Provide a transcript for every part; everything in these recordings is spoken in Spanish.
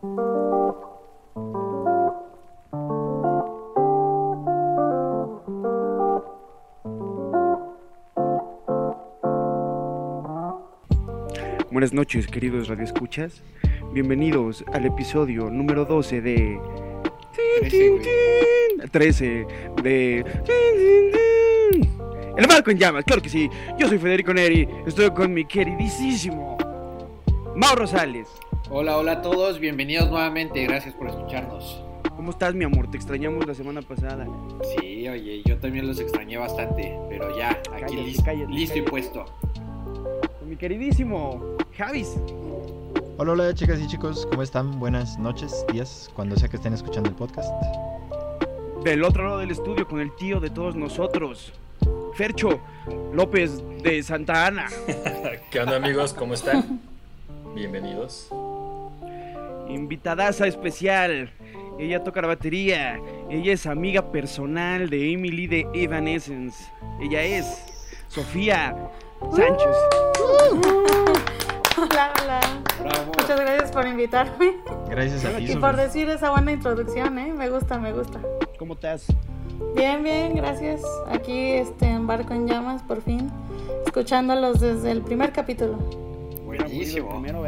Buenas noches, queridos radioescuchas. Bienvenidos al episodio número 12 de. 13 de. El barco en llamas, claro que sí. Yo soy Federico Neri. Estoy con mi queridísimo Mauro Rosales. Hola, hola a todos. Bienvenidos nuevamente. Gracias por escucharnos. ¿Cómo estás, mi amor? Te extrañamos la semana pasada. Sí, oye, yo también los extrañé bastante. Pero ya, aquí Cállate, listo, cállate, listo y puesto. Con mi queridísimo Javis. Hola, hola chicas y chicos, ¿cómo están? Buenas noches, días, cuando sea que estén escuchando el podcast. Del otro lado del estudio con el tío de todos nosotros. Fercho López de Santa Ana. ¿Qué onda amigos? ¿Cómo están? Bienvenidos. Invitadaza especial. Ella toca la batería. Ella es amiga personal de Emily de Evanescence. Ella es Sofía Sánchez. Hola, hola. Bravo. Muchas gracias por invitarme Gracias a ti, y por decir esa buena introducción, ¿eh? Me gusta, me gusta. ¿Cómo estás? Bien, bien, gracias. Aquí este, en Barco en Llamas, por fin. Escuchándolos desde el primer capítulo. Buenísimo. Primero.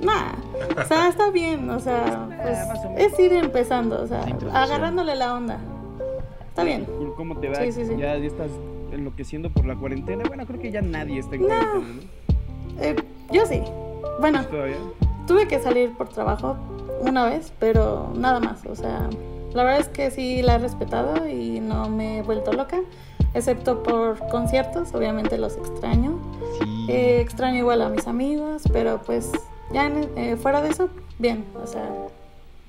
Nah, o sea, está bien, o sea, pues, es ir empezando, o sea, agarrándole la onda. Está bien. ¿Cómo te va? Sí, sí, sí. ¿Ya, ya estás enloqueciendo por la cuarentena? Bueno, creo que ya nadie está en cuarentena, ¿no? Eh, yo sí. Bueno, ¿Todavía? tuve que salir por trabajo una vez, pero nada más. O sea, la verdad es que sí la he respetado y no me he vuelto loca, excepto por conciertos, obviamente los extraño. Sí. Eh, extraño igual a mis amigos, pero pues ya en- eh, fuera de eso, bien. O sea,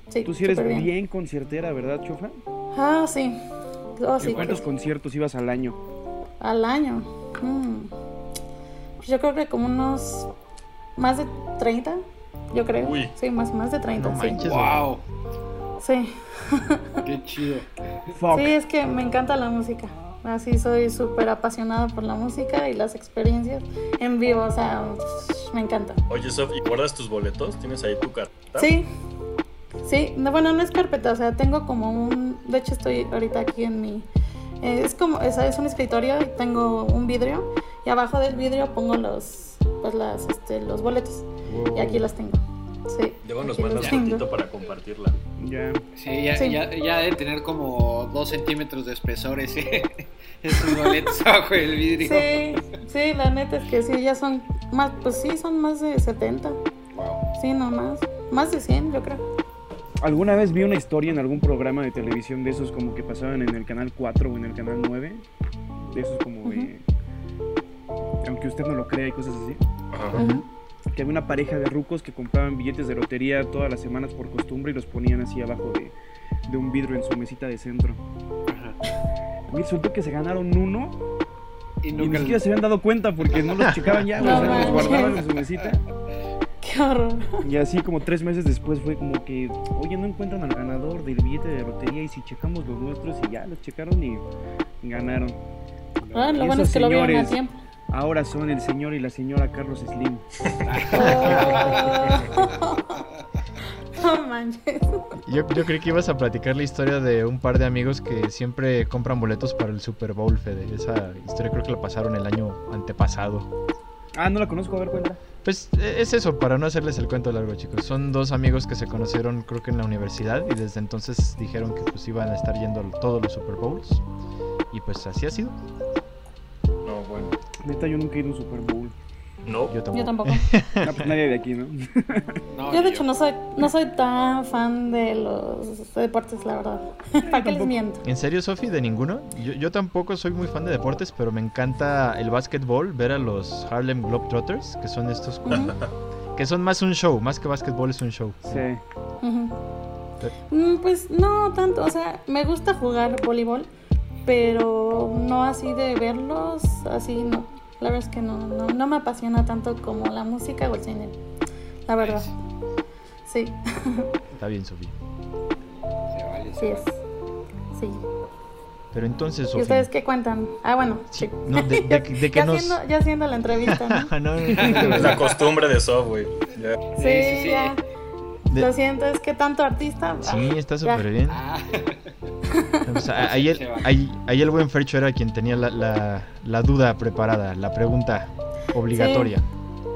sí. Tú sí eres súper bien. conciertera, ¿verdad, Chofa? Ah, sí. Oh, sí, ¿Cuántos conciertos ibas al año? Al año. Mm. Pues yo creo que como unos más de 30, yo creo. Uy. Sí, más, más de 30. No sí. manches. Wow, Sí. qué chido. Fuck. Sí, es que me encanta la música. Así soy súper apasionada por la música y las experiencias en vivo. O sea, me encanta. Oye, Sof, ¿y guardas tus boletos? ¿Tienes ahí tu carta? Sí. Sí, no, bueno, no es carpeta, o sea, tengo como un... De hecho, estoy ahorita aquí en mi... eh, es como, es, es un escritorio y tengo un vidrio y abajo del vidrio pongo los, pues las, este, los boletos y aquí los tengo. Sí. Luego nos aquí los mandas tengo. fotito para compartirla. Ya. Sí, ya, Sí. Ya, ya debe tener como dos centímetros de espesor ese, esos boletos abajo del vidrio. Sí, sí, la neta es que sí, ya son más, pues sí, son más de 70. Wow. Sí, no más. Más de 100, yo creo. ¿Alguna vez vi una historia en algún programa de televisión de esos como que pasaban en el canal 4 o en el canal 9? De esos como de... Aunque usted no lo crea y cosas así. Ajá. Que había una pareja de rucos que compraban billetes de lotería todas las semanas por costumbre y los ponían así abajo de, de un vidrio en su mesita de centro. Ajá. A mí resultó que se ganaron uno Y y ni nunca siquiera se habían dado cuenta porque no los checaban ya, No o sea, los guardaban en su mesita. Qué horror. Y así como tres meses después fue como que, oye, no encuentran al ganador del billete de lotería y si checamos los nuestros y ya los checaron y ganaron. Ah, lo Y bueno es que lo vieron a señores. tiempo. Ahora son el señor y la señora Carlos Slim. Oh. No manches. Yo, yo creí que ibas a platicar la historia de un par de amigos que siempre compran boletos para el Super Bowl, Fede. Esa historia creo que la pasaron el año antepasado. Ah, no la conozco, a ver, cuenta. Pues eh, es eso, para no hacerles el cuento largo, chicos. Son dos amigos que se conocieron creo que en la universidad y desde entonces dijeron que pues iban a estar yendo a todos los Super Bowls. Y pues así ha sido. Neta, yo nunca he ido a un Super Bowl. No. Yo tampoco. Yo tampoco. Pues nadie de aquí, ¿no? No, Yo de hecho no soy, no soy tan fan de los deportes, la verdad. ¿Para qué les miento? ¿En serio, Sofi? ¿De ninguno? Yo, yo tampoco soy muy fan de deportes, pero me encanta el básquetbol, ver a los Harlem Globetrotters, que son estos Ujú, que son más un show, más que básquetbol es un show. Sí. ujú. Mm, Pues no tanto, o sea, me gusta jugar voleibol, pero no así de verlos, así no. La verdad es que no, no, no me apasiona tanto como la música o el cine, la verdad. Sí, Está bien, Sofi. Se vale, se sí es. Sí. Pero entonces, ¿Y Sofi. ustedes qué cuentan? Ah, bueno, sí. No, de, de- de que ya, nos. haciendo, ya haciendo la entrevista, ¿no? no, la costumbre de Sof, güey. Ya. Sí, sí, sí. ya. De- Lo siento, es que tanto artista. Sí, ah, está ya. súper bien. Ah, O sea, ahí, el, ahí, ahí el buen Fercho era quien tenía la, la, la duda preparada, la pregunta obligatoria.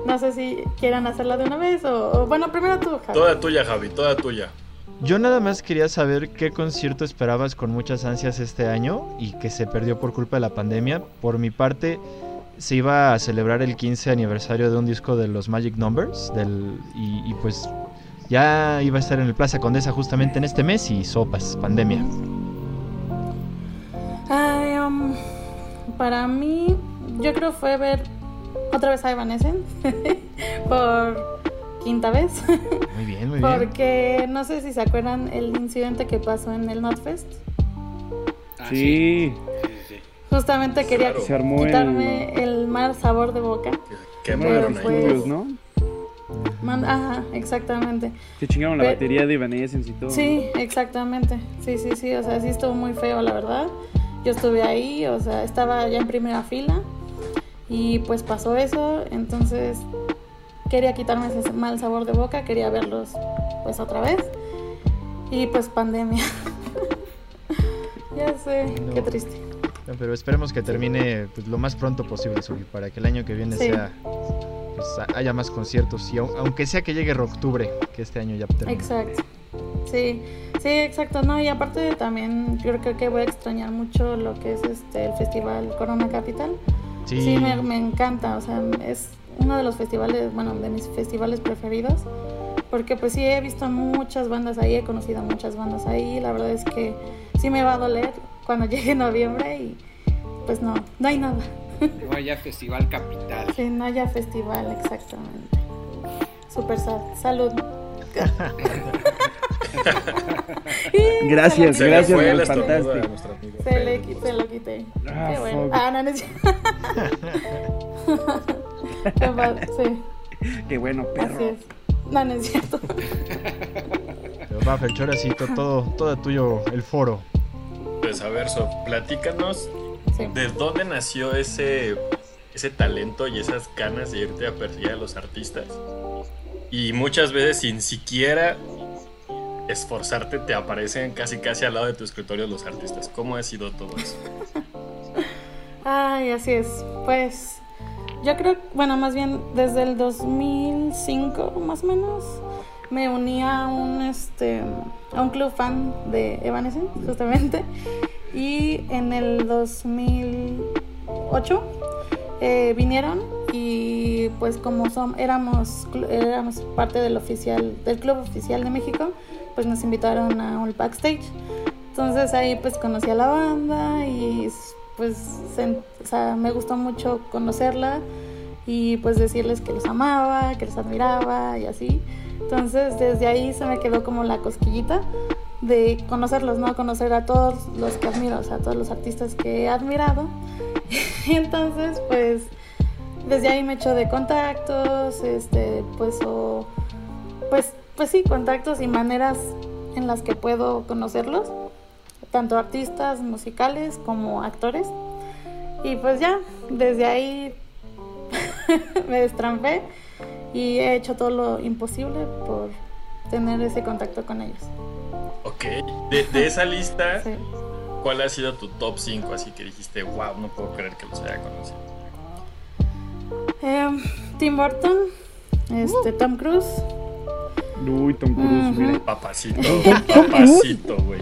No sé si quieran hacerla de una vez o, o- bueno, primero tú, Javi. Toda tuya, Javi, toda tuya. Yo nada más quería saber qué concierto esperabas con muchas ansias este año y que se perdió por culpa de la pandemia. Por mi parte, se iba a celebrar el 15 aniversario de un disco de los Magic Numbers del, y, y pues ya iba a estar en el Plaza Condesa justamente en este mes y sopas, pandemia. Ay, um, para mí, yo creo fue ver otra vez a Evanescence por quinta vez. Muy bien, muy bien. Porque no sé si se acuerdan el incidente que pasó en el Notfest. ah, Sí. Justamente quería Claro. quitarme el... mal sabor de boca. Que Quemaron ahí. estudios, ¿no? Man- Ajá, exactamente. Se chingaron la Pe- batería de Evanescence y todo. Sí, exactamente. Sí, sí, sí. O sea, sí estuvo muy feo, la verdad. Yo estuve ahí, o sea, estaba ya en primera fila. Y pues pasó eso. Entonces quería quitarme ese mal sabor de boca. Quería verlos pues otra vez. Y pues pandemia. ya sé, No. qué triste. No, pero esperemos que termine pues, lo más pronto posible, Sugi, para que el año que viene Sí. sea pues, ha- haya más conciertos y au- aunque sea que llegue octubre, que este año ya termine. Exacto. Sí, sí, exacto. No, y aparte también creo, creo que voy a extrañar mucho lo que es este el festival Corona Capital. Sí, Sí, me, me encanta, o sea, es uno de los festivales, bueno, de mis festivales preferidos, porque pues sí he visto muchas bandas ahí, he conocido muchas bandas ahí, la verdad es que sí me va a doler cuando llegue noviembre y pues no, no hay nada, Luego ya Festival Capital. sí, no haya festival exactamente. Super salud. Gracias, se gracias, me el amigo Se, le, se lo quité. Ah, Qué bueno. Ah, no, no es Qué mal, sí, Qué bueno, así perro. es. No, no es cierto. Va, Felchor, así to- todo, todo tuyo el foro. Pues a ver, Sof, platícanos Sí. de dónde nació ese, ese talento y esas ganas de irte a perseguir a los artistas. Y muchas veces sin siquiera esforzarte te aparecen casi casi al lado de tu escritorio los artistas. ¿Cómo ha sido todo eso? Ay, así es. Pues yo creo, bueno, más bien desde el 2005 más o menos me uní a un este a un club fan de Evanescence justamente y en el 2008 eh, vinieron y pues como son éramos éramos parte del oficial del club oficial de México pues nos invitaron a un backstage entonces ahí pues conocí a la banda y pues o sea, me gustó mucho conocerla y pues decirles que los amaba, que los admiraba y así. Entonces desde ahí se me quedó como la cosquillita de conocerlos, ¿no? Conocer a todos los que admiro, o sea, a todos los artistas que he admirado. Entonces pues desde ahí me echo de contactos, este, pues o pues pues sí, contactos y maneras en las que puedo conocerlos, tanto artistas musicales como actores. Y pues ya, desde ahí me destrampé y he hecho todo lo imposible por tener ese contacto con ellos. Ok. De, de esa lista, Sí. ¿cuál ha sido tu top 5? Así que dijiste, wow, no puedo creer que los haya conocido. Em, Tim Burton, este, Tom Cruise, Uy, Tom Cruise, Ujú. mira. Papacito, papacito, güey.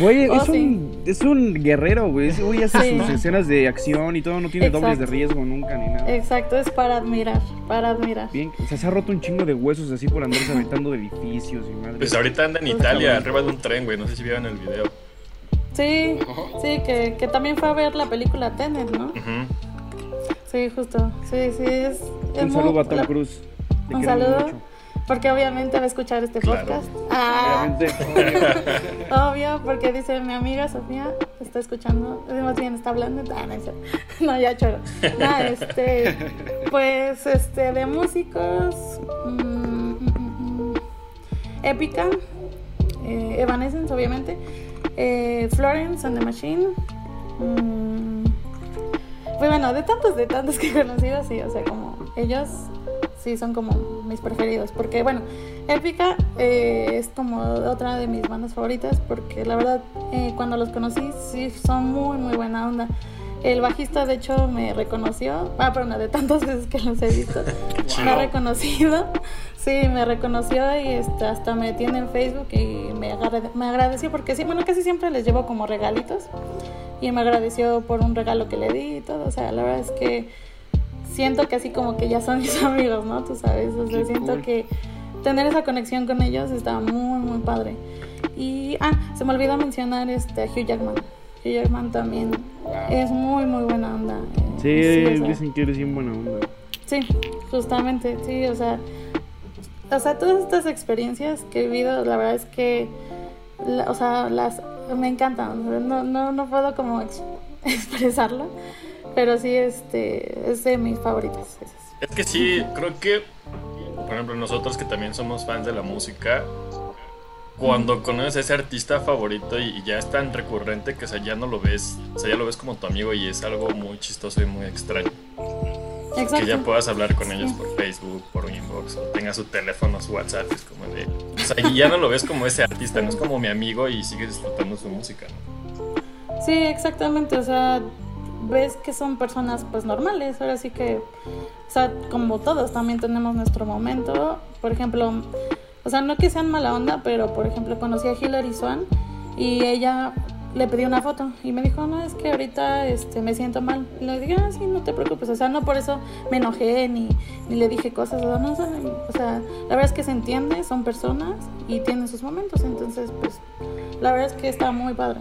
Güey, Oh, es, sí. un, es un guerrero, güey. Ese güey hace Sí. sus escenas de acción y todo, no tiene dobles de riesgo nunca ni nada. exacto, es para admirar, para admirar. Bien, o sea, se ha roto un chingo de huesos así por andarse aventando de edificios y madre. Pues ahorita anda en Italia, arriba de un tren, güey. No sé si vieron el video. Sí, sí, que, que también fue a ver la película Tenet, ¿no? Ujú. Sí, justo. Sí, sí, es. es Un muy- saludo a Tom. Te Un saludo. mucho. Porque obviamente va a escuchar este Claro. podcast. Ah, Obviamente. obvio, porque dice mi amiga Sofía está escuchando, más bien está hablando. Ah, no, ya choro. No, este, pues, este, de músicos, mm, mm, mm, mm, Épica, eh, Evanescence, obviamente, eh, Florence and the Machine. mm, pues bueno, de tantos, de tantos que he conocido, sí, o sea, como ellos sí son como mis preferidos. Porque, bueno, Épica eh, es como otra de mis bandas favoritas. Porque la verdad, eh, cuando los conocí, sí son muy, muy buena onda. El bajista, de hecho, me reconoció. Ah, pero una de tantas veces que los he visto. me ha reconocido. Sí, me reconoció y hasta me tiene en Facebook y me, me agradeció porque sí, bueno, casi siempre les llevo como regalitos y me agradeció por un regalo que le di y todo. O sea, la verdad es que siento que así como que ya son mis amigos, ¿no? Tú sabes, o sea, siento que tener esa conexión con ellos está muy, muy padre. Y, ah, se me olvidó mencionar este, a Hugh Jackman. Hugh Jackman también es muy, muy buena onda. Eh, sí, dicen que eres bien buena onda. Sí, justamente, sí, o sea, o sea, todas estas experiencias que he vivido, la verdad es que, o sea, las me encantan. No, no, no puedo como expresarlo, pero sí, este, es de mis favoritas. Es que sí, creo que, por ejemplo, nosotros que también somos fans de la música, cuando conoces a ese artista favorito y, ya es tan recurrente que ya no lo ves, o sea, ya lo ves como tu amigo y es algo muy chistoso y muy extraño. Que ya puedas hablar con ellos por Facebook, por inbox, o tengas su teléfono, su WhatsApp, es como de... O sea, y ya no lo ves como ese artista, no es como mi amigo y sigues disfrutando su música, ¿no? Sí, exactamente, o sea, ves que son personas pues normales, ahora sí que, o sea, como todos también tenemos nuestro momento, por ejemplo, o sea, no que sean mala onda, pero por ejemplo conocí a Hilary Swan y ella le pedí una foto y me dijo, no, es que ahorita este, me siento mal. Y le dije, ah, sí, no te preocupes, o sea, no por eso me enojé ni, ni le dije cosas, o, no, o sea, la verdad es que se entiende, son personas y tienen sus momentos, entonces, pues, la verdad es que está muy padre.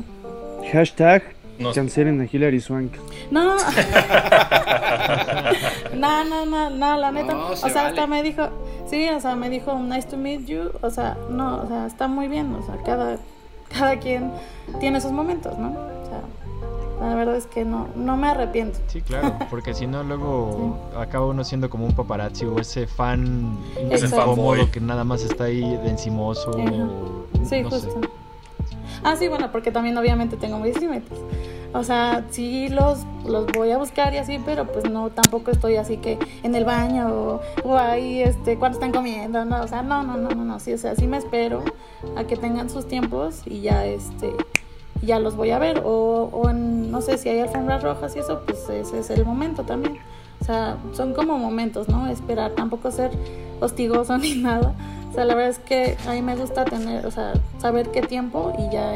Hashtag no. cancelen a Hilary Swank. No. no, no, no, no, la neta. o sea, hasta me dijo, sí, o sea, me dijo, nice to meet you, o sea, no, o sea, está muy bien, o sea, cada cada quien tiene sus momentos, ¿no? O sea, la verdad es que no, no me arrepiento. Sí, claro, porque si no luego acaba uno siendo como un paparazzi o ese fan incómodo que nada más está ahí de encimoso. Sí, justo. Ah, sí, bueno, porque también obviamente tengo mis límites. O sea, sí los, los voy a buscar y así, pero pues no, tampoco estoy así que en el baño o, ahí, este, cuando están comiendo, no, o sea, no, no, no, no, no, sí, o sea, sí me espero a que tengan sus tiempos y ya, este, ya los voy a ver. O, o no sé si hay alfombras rojas y eso, pues ese es el momento también. Sea, son como momentos, ¿no? Esperar, tampoco ser hostigoso ni nada. O sea, la verdad es que a mí me gusta tener, o sea, saber qué tiempo y ya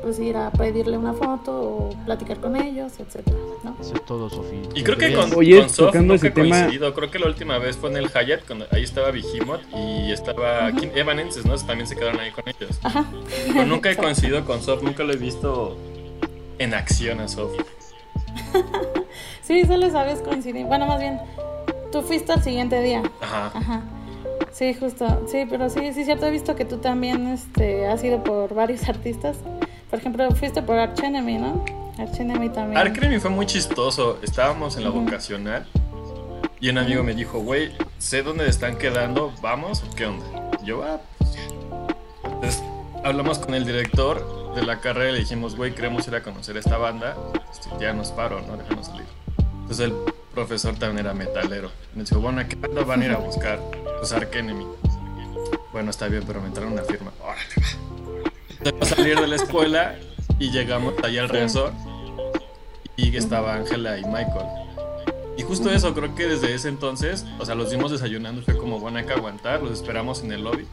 pues ir a pedirle una foto o platicar con ellos, etcétera, ¿no? Eso es todo, Sofía. Y creo que con, Oye, con Sof nunca he coincidido. Creo que la última vez fue en el Hyatt, cuando ahí estaba Behemoth y estaba uh Evanenses, ¿no? También se quedaron ahí con ellos. Ajá. Pero nunca he coincidido con Sof, nunca lo he visto en acción a Sof. sí, solo sabes coincidir. Bueno, más bien, tú fuiste al siguiente día. Ajá. Ajá. Sí, justo. Sí, pero sí, sí, cierto. He visto que tú también este, has ido por varios artistas. Por ejemplo, fuiste por Arch Enemy, ¿no? Arch Enemy también. Arch Enemy fue muy chistoso. Estábamos en la vocacional y un amigo me dijo, güey, sé dónde están quedando, ¿vamos qué onda? yo, ah, pues Entonces hablamos con el director de la carrera le dijimos, güey, queremos ir a conocer esta banda. Este, ya nos paro, ¿no? Déjanos salir. Entonces el profesor también era metalero. Me dijo, bueno, ¿a qué banda van a ir a buscar? Pues Arch Enemy. Bueno, está bien, pero me entraron una firma. Órale, va a salir de la escuela y llegamos allá al resort y estaba Ángela y Michael. Y justo eso, creo que desde ese entonces, o sea, los dimos desayunando, fue como, bueno, hay que aguantar, los esperamos en el lobby.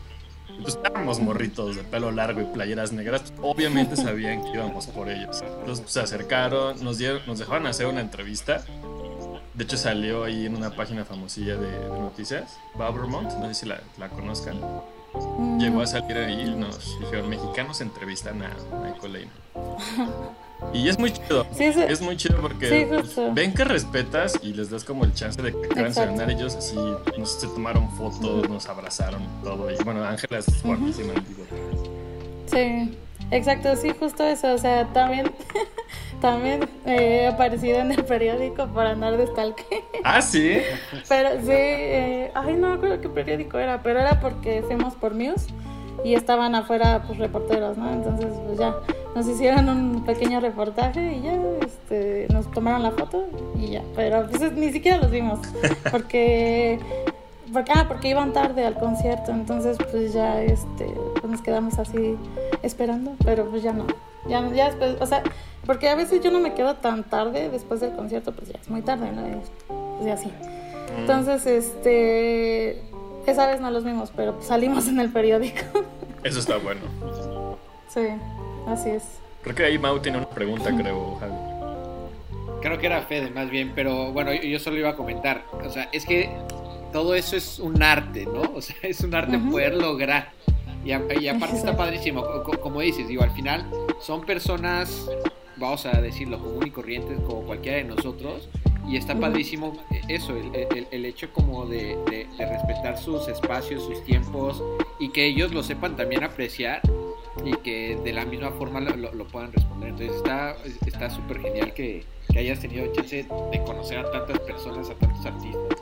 Pues estábamos morritos de pelo largo y playeras negras, obviamente sabían que íbamos por ellos. Entonces se acercaron, nos, dieron, nos dejaron hacer una entrevista. De hecho salió ahí en una página famosilla de, noticias, Babermont, no sé si la, la conozcan. Llegó a salir ahí y nos dijeron, mexicanos entrevistan a Michael Lane. Y es muy chido. es, muy chido porque ven que respetas y les das como el chance de que cenar ellos. Así nos se tomaron fotos, nos abrazaron, todo. Y bueno, Ángela es buenísima. Sí, exacto, sí, justo eso. O sea, también también he aparecido en el periódico por andar de stalker. Ah, sí. Pero sí, eh, ay, no me acuerdo qué periódico era, pero era porque fuimos por Muse y estaban afuera pues reporteros, ¿no? Entonces pues ya nos hicieron un pequeño reportaje y ya este, nos tomaron la foto y ya, pero pues ni siquiera los vimos porque porque, ah, porque iban tarde al concierto, entonces pues ya este, pues nos quedamos así esperando, pero pues ya no. Ya, ya después, o sea, porque a veces yo no me quedo tan tarde después del concierto, pues ya es muy tarde, ¿no? Y, Pues ya sí. Mm. Entonces, este, esa vez no los vimos, pero pues salimos en el periódico. Eso está bueno. sí, así es. Creo que ahí Mau tiene una pregunta, creo, Javi. Creo que era Fede más bien, pero bueno, yo, solo iba a comentar. O sea, es que todo eso es un arte, ¿no? O sea, es un arte poder lograr. Y, a- y aparte está padrísimo, co- co- como dices, digo, al final son personas, vamos a decirlo, común y corrientes como cualquiera de nosotros. Y está padrísimo eh, eso, el, el- el hecho como de, de- de respetar sus espacios, sus tiempos y que ellos lo sepan también apreciar y que de la misma forma lo, lo- puedan responder. Entonces está está súper genial que, que hayas tenido chance de conocer a tantas personas, a tantos artistas.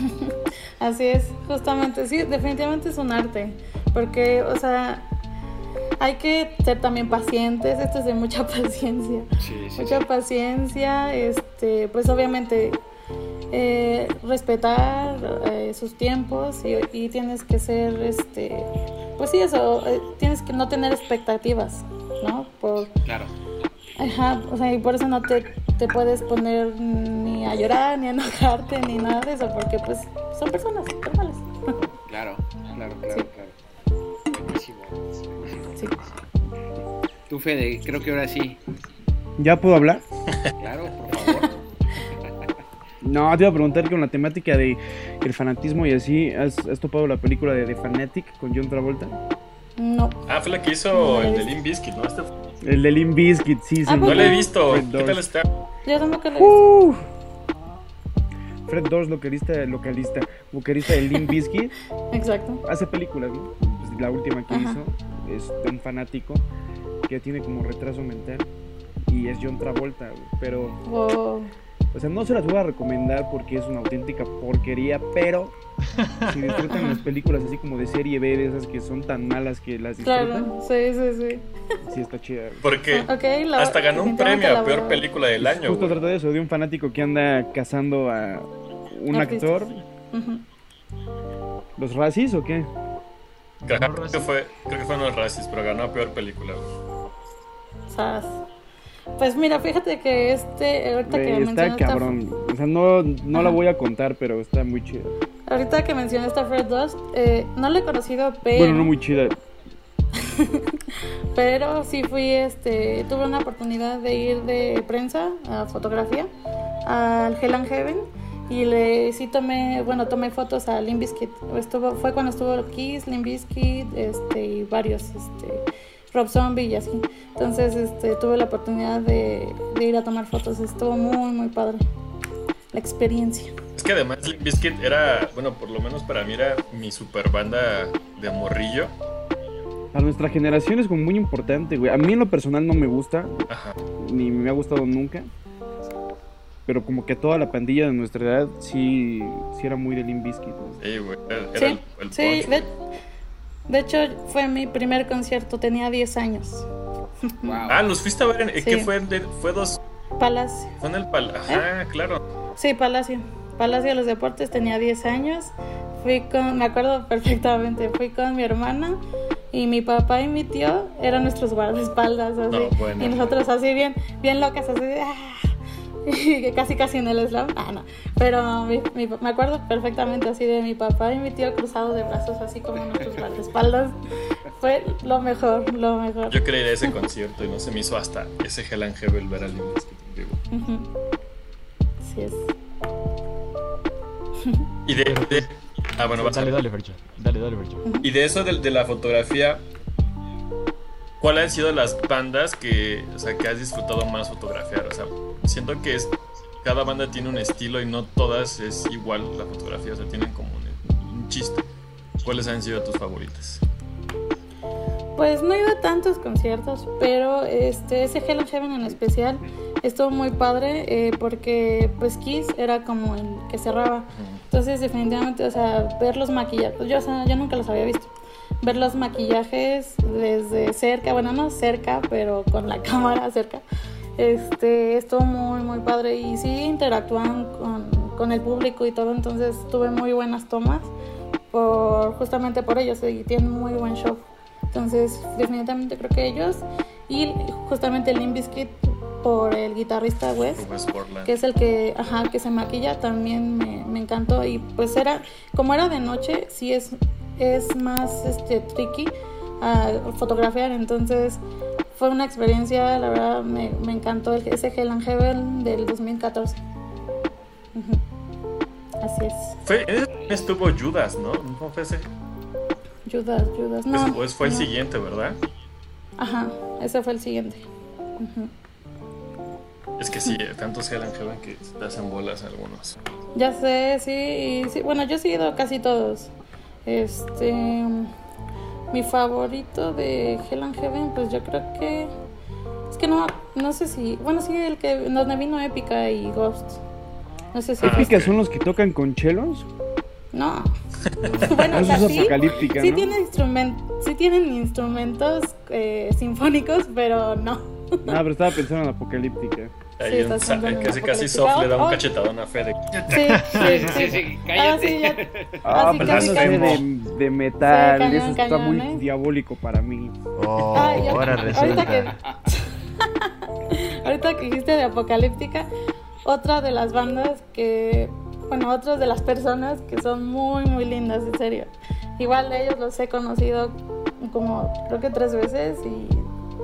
Así es, justamente, sí, definitivamente es un arte, porque, o sea, hay que ser también pacientes, esto es de mucha paciencia, Sí, sí, mucha sí. paciencia, este, pues obviamente eh, respetar eh, sus tiempos y, y tienes que ser, este, pues sí, eso, eh, tienes que no tener expectativas, ¿no? Por, Claro. Ajá, o sea, y por eso no te, te puedes poner ni a llorar, ni a enojarte, ni nada de eso, porque pues son personas normales. Claro, claro, claro, Sí. claro. Buenísimo. Sí. Tú, Fede, creo que ahora sí. ¿Ya puedo hablar? Claro. No, te iba a preguntar con la temática de el fanatismo y así, ¿has, has topado la película de The Fanatic con John Travolta? No. Ah, fue la que hizo la el de. Limp Bizkit, ¿no? Este- El de Limp Bizkit, sí, sí. Ah, No la he visto. Fred ¿Qué tal está? Yo tampoco lo he visto. Uh. Fred Durst, localista, localista, vocalista de Limp Bizkit, Exacto. hace películas, ¿no? Pues la última que Ajá. hizo es de un fanático que tiene como retraso mental y es John Travolta, güey, pero Wow. O sea, no se las voy a recomendar porque es una auténtica porquería, pero si disfrutan las películas así como de serie B, de esas que son tan malas que las disfrutan, Claro, sí, sí, sí. sí está chida. Porque Ok, la- hasta ganó un premio a la peor película del año, Justo trata de eso, de un fanático que anda cazando a un Artistas. actor. ¿Los racis o qué? Creo que fue, creo que fueron los Razzies, pero ganó a peor película. Sas. Pues mira, fíjate que este, ahorita que Güey, está cabrón. O sea, no, no la voy a contar, pero está muy chida. ahorita que mencionaste a Fred Dust, eh, no lo he conocido, pero, Bueno, no muy chida. pero sí fui, este, tuve una oportunidad de ir de prensa a fotografía al Hell and Heaven y le sí tomé, bueno, tomé fotos a Limp Bizkit. Estuvo, fue cuando estuvo Kiss, Limp Bizkit, este, y varios, este, Rob Zombie y así. Entonces, este, tuve la oportunidad de, de ir a tomar fotos. Estuvo muy, muy padre la experiencia. Es que además Limp Bizkit era, bueno, por lo menos para mí era mi super banda de morrillo. Para nuestra generación es como muy importante, güey. A mí en lo personal no me gusta, Ajá. ni me ha gustado nunca. Pero como que toda la pandilla de nuestra edad sí, sí era muy de Limp Bizkit. güey. Sí, güey. Era, era Sí, el, el sí, punch. De, hecho fue mi primer concierto, tenía 10 años. Wow. Ah, los fuiste a ver en. ¿en Sí. ¿Qué fue? De- fue dos. Palacio. Fue en el pal. Ajá, claro. Sí, Palacio. Palacio de los Deportes, tenía 10 años. Fui con, me acuerdo perfectamente, fui con mi hermana y mi papá y mi tío eran nuestros guardaespaldas, así. No, bueno. y nosotros así bien, bien locas, así de, "Ah", casi casi en el slam. Ah, no. Pero mi- mi- me acuerdo perfectamente así de mi papá y mi tío cruzados de brazos, así como nuestros guardaespaldas. Fue lo mejor, lo mejor. Yo a ese concierto y no se me hizo hasta ese Hell and Heaven ver a Limp Bizkit en vivo. Ujú. Así es. Y de, de- ah, bueno, vas a Dale, dale, Fercho. Dale, dale, Fercho. Y de eso de, de la fotografía, ¿cuáles han sido las bandas que, o sea, que has disfrutado más fotografiar? O sea, siento que es cada banda tiene un estilo y no todas es igual la fotografía, o sea, tienen como un, un chiste. ¿Cuáles han sido tus favoritas? Pues no he ido a tantos conciertos, pero este ese Hell and Heaven en especial estuvo muy padre eh, porque pues Kiss era como el que cerraba. Entonces definitivamente, o sea, ver los maquillajes, yo, o sea, yo nunca los había visto. Ver los maquillajes desde cerca, bueno, no cerca, pero con la cámara cerca. Este, estuvo muy, muy padre y sí interactúan con, con el público y todo, entonces tuve muy buenas tomas por justamente por ellos y tienen muy buen show. Entonces, definitivamente creo que ellos y justamente el Limp Bizkit por el guitarrista Wes, Wes Borland. que es el que, ajá, que se maquilla, también me, me encantó y pues era, como era de noche, sí es, es más este tricky a fotografiar, entonces fue una experiencia, la verdad me, me encantó el, ese Hell and Heaven del 2014. Ujú. Así es. Fue, estuvo Judas, ¿no? ¿No fue ese? Judas, Judas. No, pues fue el siguiente, ¿verdad? Ajá, ese fue el siguiente. Es que sí, tantos Hell and Heaven que te hacen bolas algunos. Ya sé, sí, y sí, bueno, yo he ido casi todos. Este, mi favorito de Hell and Heaven, pues yo creo que es que no, no sé si, bueno, sí, el que donde vino Épica y Ghost. No sé si, Ah, ¿Épica son los que tocan con chelos? no. bueno, o sea, es sí, apocalíptica, sí ¿no? tiene sí tienen instrumentos eh, sinfónicos, pero no. No, pero estaba pensando en apocalíptica. Ahí Sí, un casi casi. Soft le da un cachetadón a Fede. Sí, sí, Sí, sí, Ah, cállate. sí, ya. Ah, pues eso casi. de, de metal, Sí, cañón, eso está cañón, muy ¿eh? diabólico para mí. Oh, Ay, ya- ahora ahorita que resulta. ahorita que dijiste de Apocalíptica, otra de las bandas que, bueno, otras de las personas que son muy, muy lindas, en serio. Igual de ellos los he conocido como creo que tres veces y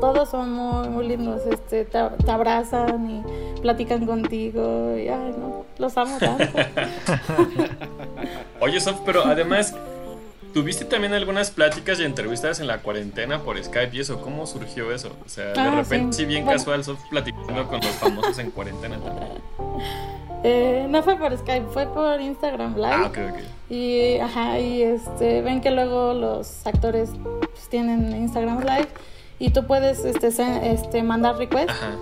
todos son muy, muy lindos. Este, te, te abrazan y platican contigo y ay, no, los amo tanto. Oye, Soft, pero además, ¿tuviste también algunas pláticas y entrevistas en la cuarentena por Skype y eso? ¿Cómo surgió eso? O sea, de Ah, repente, sí. sí, bien Bueno. casual, Soft platicando con los famosos en cuarentena también. Eh, no fue por Skype, fue por Instagram Live. Ah, ok, ok. Y, ajá, y este, ven que luego los actores pues, tienen Instagram Live y tú puedes este, se- este, mandar request Ajá.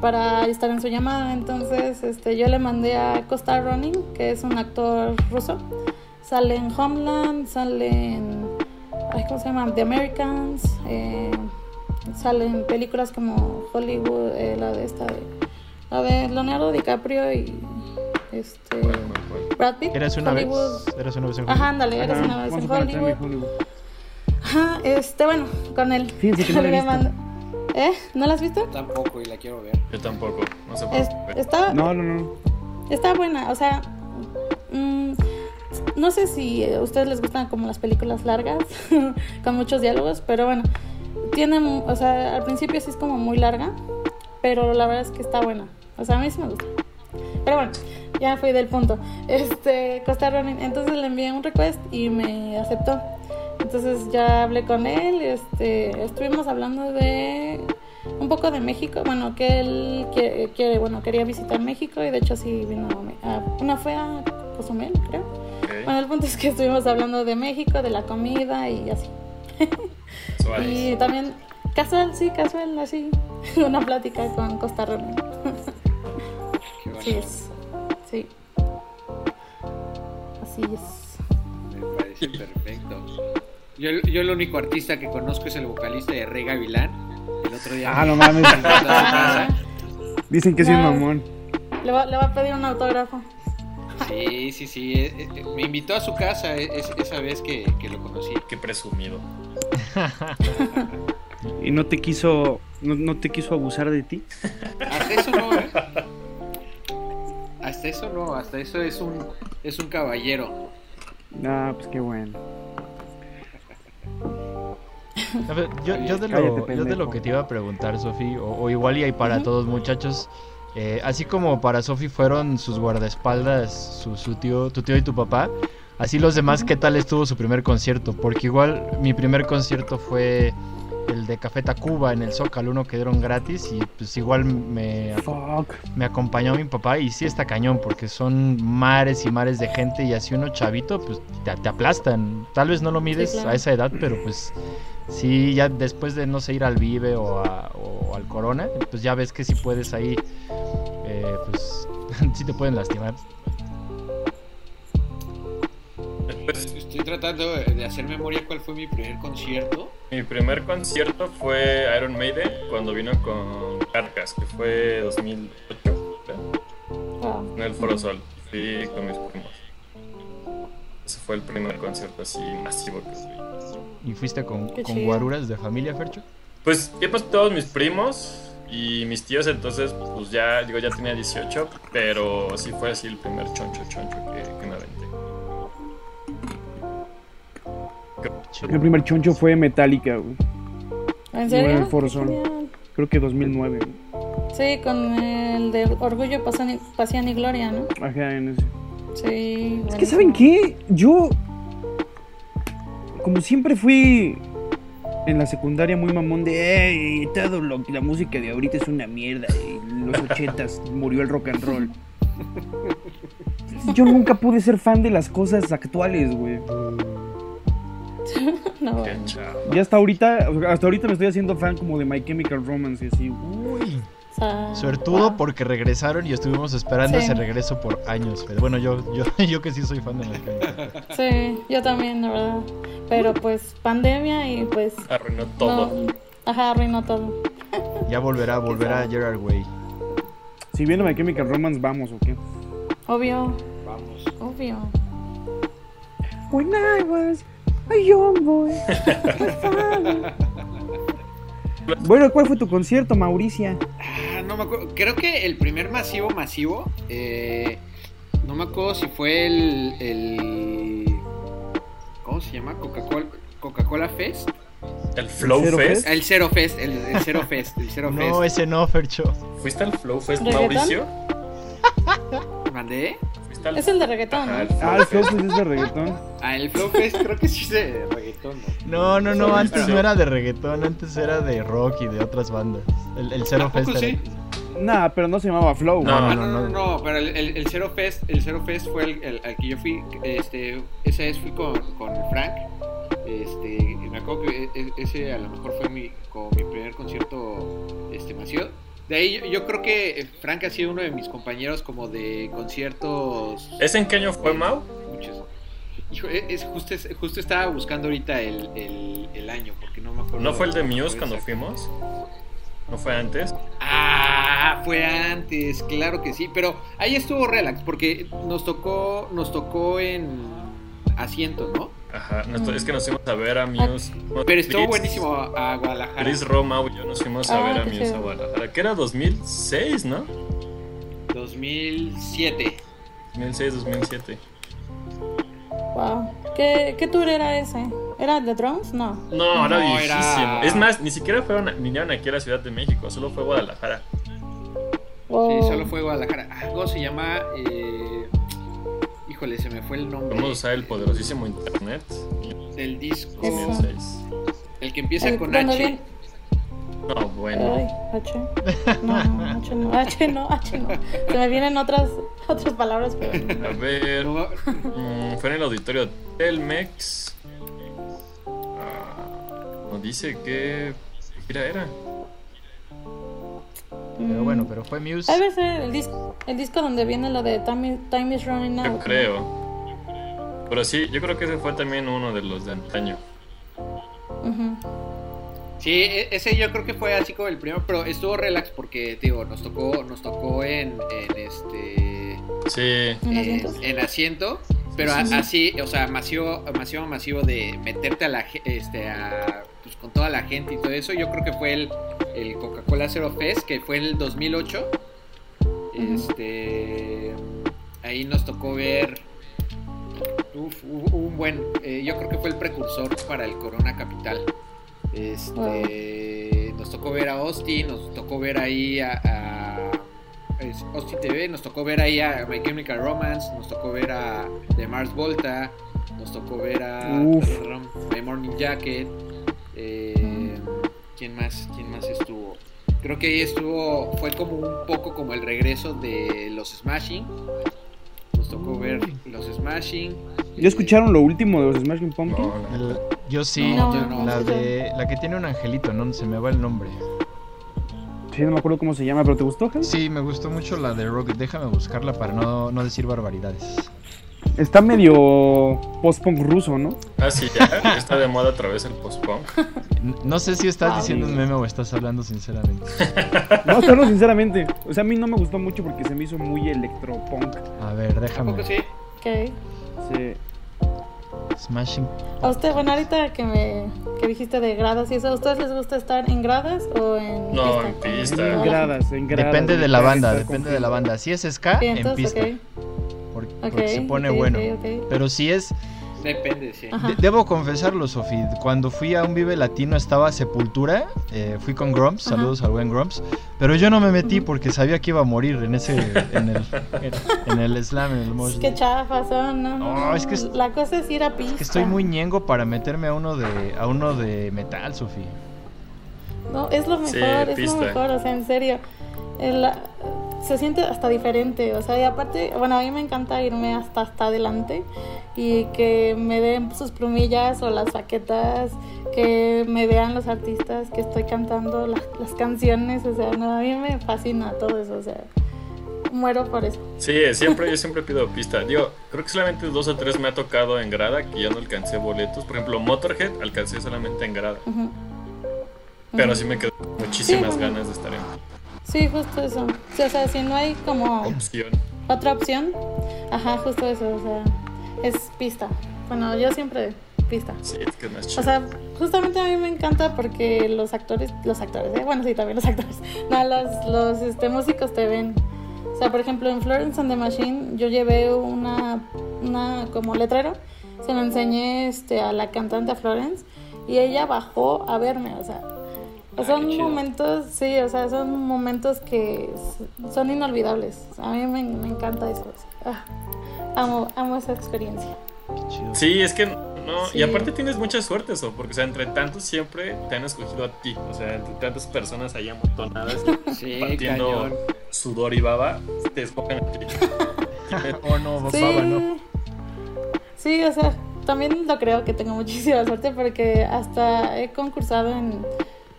para estar en su llamada. Entonces, este, yo le mandé a Costa Running, que es un actor ruso. Sale en Homeland, sale en. ay, ¿Cómo se llama? The Americans. eh, sale en películas como Hollywood, eh, la de esta de. La de Leonardo DiCaprio y. Este. Brad Pitt. ¿Eras una vez? ¿Eras una vez en Ajá, Hollywood? ándale, eres Ajá, una vez en Hollywood. Ajá, este, bueno, con él. Fíjense que no Le mando- ¿Eh? ¿No la has visto? Tampoco y la quiero ver. Yo tampoco, no sé por Es- qué. está, No, no, no. está buena, o sea, mm, no sé si a ustedes les gustan como las películas largas, con muchos diálogos, pero bueno, tiene, o sea, al principio sí es como muy larga, pero la verdad es que está buena. O sea, a mí sí me gusta. Pero bueno, ya fui del punto. Este, Costa Running, entonces le envié un request y me aceptó. Entonces ya hablé con él, este, estuvimos hablando de un poco de México, bueno, que él quiere, quiere- bueno, quería visitar México y de hecho sí vino a, una fue a Cozumel, creo. Bueno, el punto es que estuvimos hablando de México, de la comida y así. Y también casual, sí, casual, así, una plática con Costa bueno. Sí es, sí. Así es. Me parece perfecto. Yo, yo el único artista que conozco es el vocalista de Rey Gavilán. El otro día. Ah, me- no mames. Dicen que soy un mamón. Le va, le va a pedir un autógrafo. Sí, sí, sí. eh, eh, Me invitó a su casa eh, es- esa vez que, que lo conocí. Qué presumido. Y no te quiso, no, no te quiso abusar de ti. Hasta eso no, ¿eh? Hasta eso no, hasta eso es un, es un caballero. Ah, pues qué bueno. A ver, yo, yo, de lo, yo de lo que te iba a preguntar, Sofi, o, o igual y ahí para todos muchachos, eh, así como para Sofi fueron sus guardaespaldas, su, su tío, tu tío y tu papá, así los demás, ¿qué tal estuvo su primer concierto? Porque igual mi primer concierto fue el de Café Tacuba en el Zócalo, uno que dieron gratis y pues igual me, Fuck. me acompañó mi papá y sí está cañón porque son mares y mares de gente y así uno chavito pues te, te aplastan. Tal vez no lo mides claro. a esa edad, pero pues sí, ya después de no sé ir al Vive o, a- o al Corona, pues ya ves que si puedes ahí, eh, pues sí te pueden lastimar. Pues, Estoy tratando de hacer memoria cuál fue mi primer concierto. mi primer concierto fue Iron Maiden cuando vino con Carcas, que fue 2008, creo, Wow. en el Foro Sol. Sí, con mis primos. Ese fue el primer concierto así masivo que fui. ¿Y fuiste con, con guaruras de familia, Fercho? Pues ya pues todos mis primos y mis tíos, entonces pues ya, digo, ya tenía 18, pero sí fue así el primer choncho choncho que, que me aventé. El primer choncho fue Metallica, güey. ¿En serio? Creo que 2009. güey. Sí, con el de Orgullo, Pasión y, Pasión y Gloria, ¿no? Ajá, en ese. Sí. Es que, ¿saben qué? Yo, como siempre fui en la secundaria muy mamón de, "Ey, todo lo, la música de ahorita es una mierda, y en los ochentas murió el rock and roll. Yo nunca pude ser fan de las cosas actuales, güey. No, chavo. Y hasta ahorita, hasta ahorita me estoy haciendo fan como de My Chemical Romance y así. Uy. Suertudo wow. porque regresaron y estuvimos esperando Sí. ese regreso por años. Pero bueno, yo, yo, yo que sí soy fan de Mecánica. Sí, yo también, la verdad. Pero pues pandemia y pues. Arruinó todo. No, ajá, arruinó todo. Ya volverá, volverá Gerard Way. Si viene My Chemical Romance, vamos, ¿o qué? Obvio, Vamos. obvio. When I was a young boy. my father- bueno, ¿cuál fue tu concierto, Mauricia? Ah, no me acuerdo. Creo que el primer masivo masivo. eh, no me acuerdo si fue el. el ¿Cómo se llama? Coca-Cola Coca-Cola Fest. El Flow ¿Zero Fest. El Zero Fest. El, el Zero Fest. El Zero No, Fest. ese no, Fercho. ¿Fuiste al Flow Fest, ¿Reggaetón? Mauricio? ¿Mandé? ¿Fuiste al Es el de reggaetón, Ajá, ¿no? el Flow Ah, el Fest. Es de reggaetón. Ah, el Flow Fest creo que sí es de reggaetón, No, ¿no? no, antes pero- no era de reggaetón, antes era de rock y de otras bandas. El, el Zero ¿A poco Fest sí? Nah, pero no se llamaba Flow. No, Ah, no, no, no, no. no, pero el, el, el Zero Fest, el Zero Fest fue el, el- al que yo fui, este, esa vez fui con, con el Frank, este, me acuerdo que e- ese a lo mejor fue mi, como mi primer concierto, este, masivo. De ahí yo, yo creo que Frank ha sido uno de mis compañeros como de conciertos, ¿Ese en qué año fue, Mau? muchos. E, es, justo, es- justo estaba buscando ahorita el, el, el año, porque no me acuerdo. ¿No fue el de Muse cuando fuimos? ¿No fue antes? Ah, fue antes, claro que sí, pero ahí estuvo relax porque nos tocó, nos tocó en asiento, ¿no? Ajá, nos- es que nos fuimos a ver a Muse. Pero estuvo buenísimo a, Guadalajara. Chris Roma y yo nos fuimos a Ah, ver a Muse a. Guadalajara, que era 2006, ¿no? 2007. 2006, 2007. Wow. ¿Qué, ¿Qué tour era ese? ¿Era de drums? No. No, era No, viejísimo. era- Es más, ni siquiera fueron, a- vinieron aquí a la Ciudad de México, solo fue Guadalajara. Wow. Sí, solo fue Guadalajara. ¿Cómo se llama? Eh, Híjole, se me fue el nombre. Vamos a usar el poderosísimo internet. Del disco. Eso. 2006. El que empieza El- con H. bien- No, bueno. Ay, H. No, no, H no, H no, H no. Se me vienen otras, otras palabras, pero no. A ver. Mm, fue en el auditorio Telmex. Ah, nos dice que. ¿Qué gira era? Pero bueno, pero fue Muse. Debe ser el disco, el disco donde viene lo de Time, Time is Running Out. Creo. Pero sí, yo creo que ese fue también uno de los de antaño. Ujú. Sí, e- ese yo creo que fue así como el primero, pero estuvo relax porque, digo, nos tocó, nos tocó en, en este Sí. ¿En en asiento, pero a- así, o sea, masivo, masivo, masivo de meterte a la este a pues con toda la gente y todo eso, yo creo que fue el, el Coca-Cola Zero Fest, que fue en el 2008. Este ahí nos tocó ver uf, un buen, eh, yo creo que fue el precursor para el Corona Capital. Este, nos tocó ver a Austin, nos tocó ver ahí a, a- es Austin TV, nos tocó ver ahí a My Chemical Romance, nos tocó ver a The Mars Volta, nos tocó ver a. My Morning Jacket, eh, ¿quién más? ¿Quién más estuvo? Creo que ahí estuvo, fue como un poco como el regreso de los Smashing. Nos tocó ver los Smashing. ¿Ya escucharon lo último de los Smashing Pumpkins? No, yo sí, No, yo no. la de la que tiene un angelito, no se me va el nombre. Sí, no me acuerdo cómo se llama, pero ¿te gustó, Hans? Sí, me gustó mucho la de Rock. Déjame buscarla para no, no decir barbaridades. Está medio post-punk ruso, ¿no? Ah, sí, ya está de moda otra vez el post-punk. No sé si estás Ah, diciendo un meme o estás hablando sinceramente. No, pero sinceramente. O sea, a mí no me gustó mucho porque se me hizo muy electropunk. A ver, déjame. Tampoco sí. Ok. Sí. Smashing. A usted, bueno, ahorita que me que dijiste de gradas y eso, ¿a ustedes les gusta estar en gradas o en No, pista? en pista. En gradas, en gradas. Depende de la banda, depende de la banda. Si es ska, en pista. Porque se pone bueno. Pero si es Depende, sí. De- debo confesarlo, Sofi. Cuando fui a un Vive Latino estaba Sepultura. eh, fui con Grumps. Ajá. Saludos al buen Grumps. Pero yo no me metí porque sabía que iba a morir en ese. En el, en, en el slam, en el mosh. Es que chafas son, no, no, No, es que es- La cosa es ir a pista. Es que estoy muy ñengo para meterme a uno de, a uno de metal, Sofi. No, es lo mejor, Sí, es lo mejor, o sea, en serio. El- se siente hasta diferente, o sea, y aparte, bueno, a mí me encanta irme hasta hasta adelante y que me den sus plumillas o las baquetas, que me vean los artistas que estoy cantando la- las canciones, o sea, no, a mí me fascina todo eso, o sea, muero por eso. Sí, siempre, yo siempre pido pista. Digo, creo que solamente dos o tres me ha tocado en grada que ya no alcancé boletos. Por ejemplo, Motorhead alcancé solamente en grada. Pero Ujú. sí me quedó muchísimas Sí, bueno. ganas de estar en Sí, justo eso. Sí, o sea, si no hay como opción. otra opción, ajá, justo eso, o sea, es pista. Bueno, yo siempre pista. Sí, es que más chido. O sea, justamente a mí me encanta porque los actores, los actores, ¿eh? bueno, sí, también los actores, no, los, los este, músicos te ven. O sea, por ejemplo, en Florence and the Machine yo llevé una, una como letrero, se lo enseñé este, a la cantante Florence y ella bajó a verme, o sea, Son momentos, sí, o sea, son momentos que son inolvidables. A mí me, me encanta eso. ah, amo, amo esa experiencia. Qué chido. Sí, es que no. Y aparte tienes mucha suerte eso, porque o sea, entre tantos siempre te han escogido a ti. O sea, entre tantas personas ahí amontonadas Sí, partiendo cañón. sudor y baba, te escogen a ti. Oh no, Sí. baba, no. Sí, o sea, también lo creo que tengo muchísima suerte porque hasta he concursado en,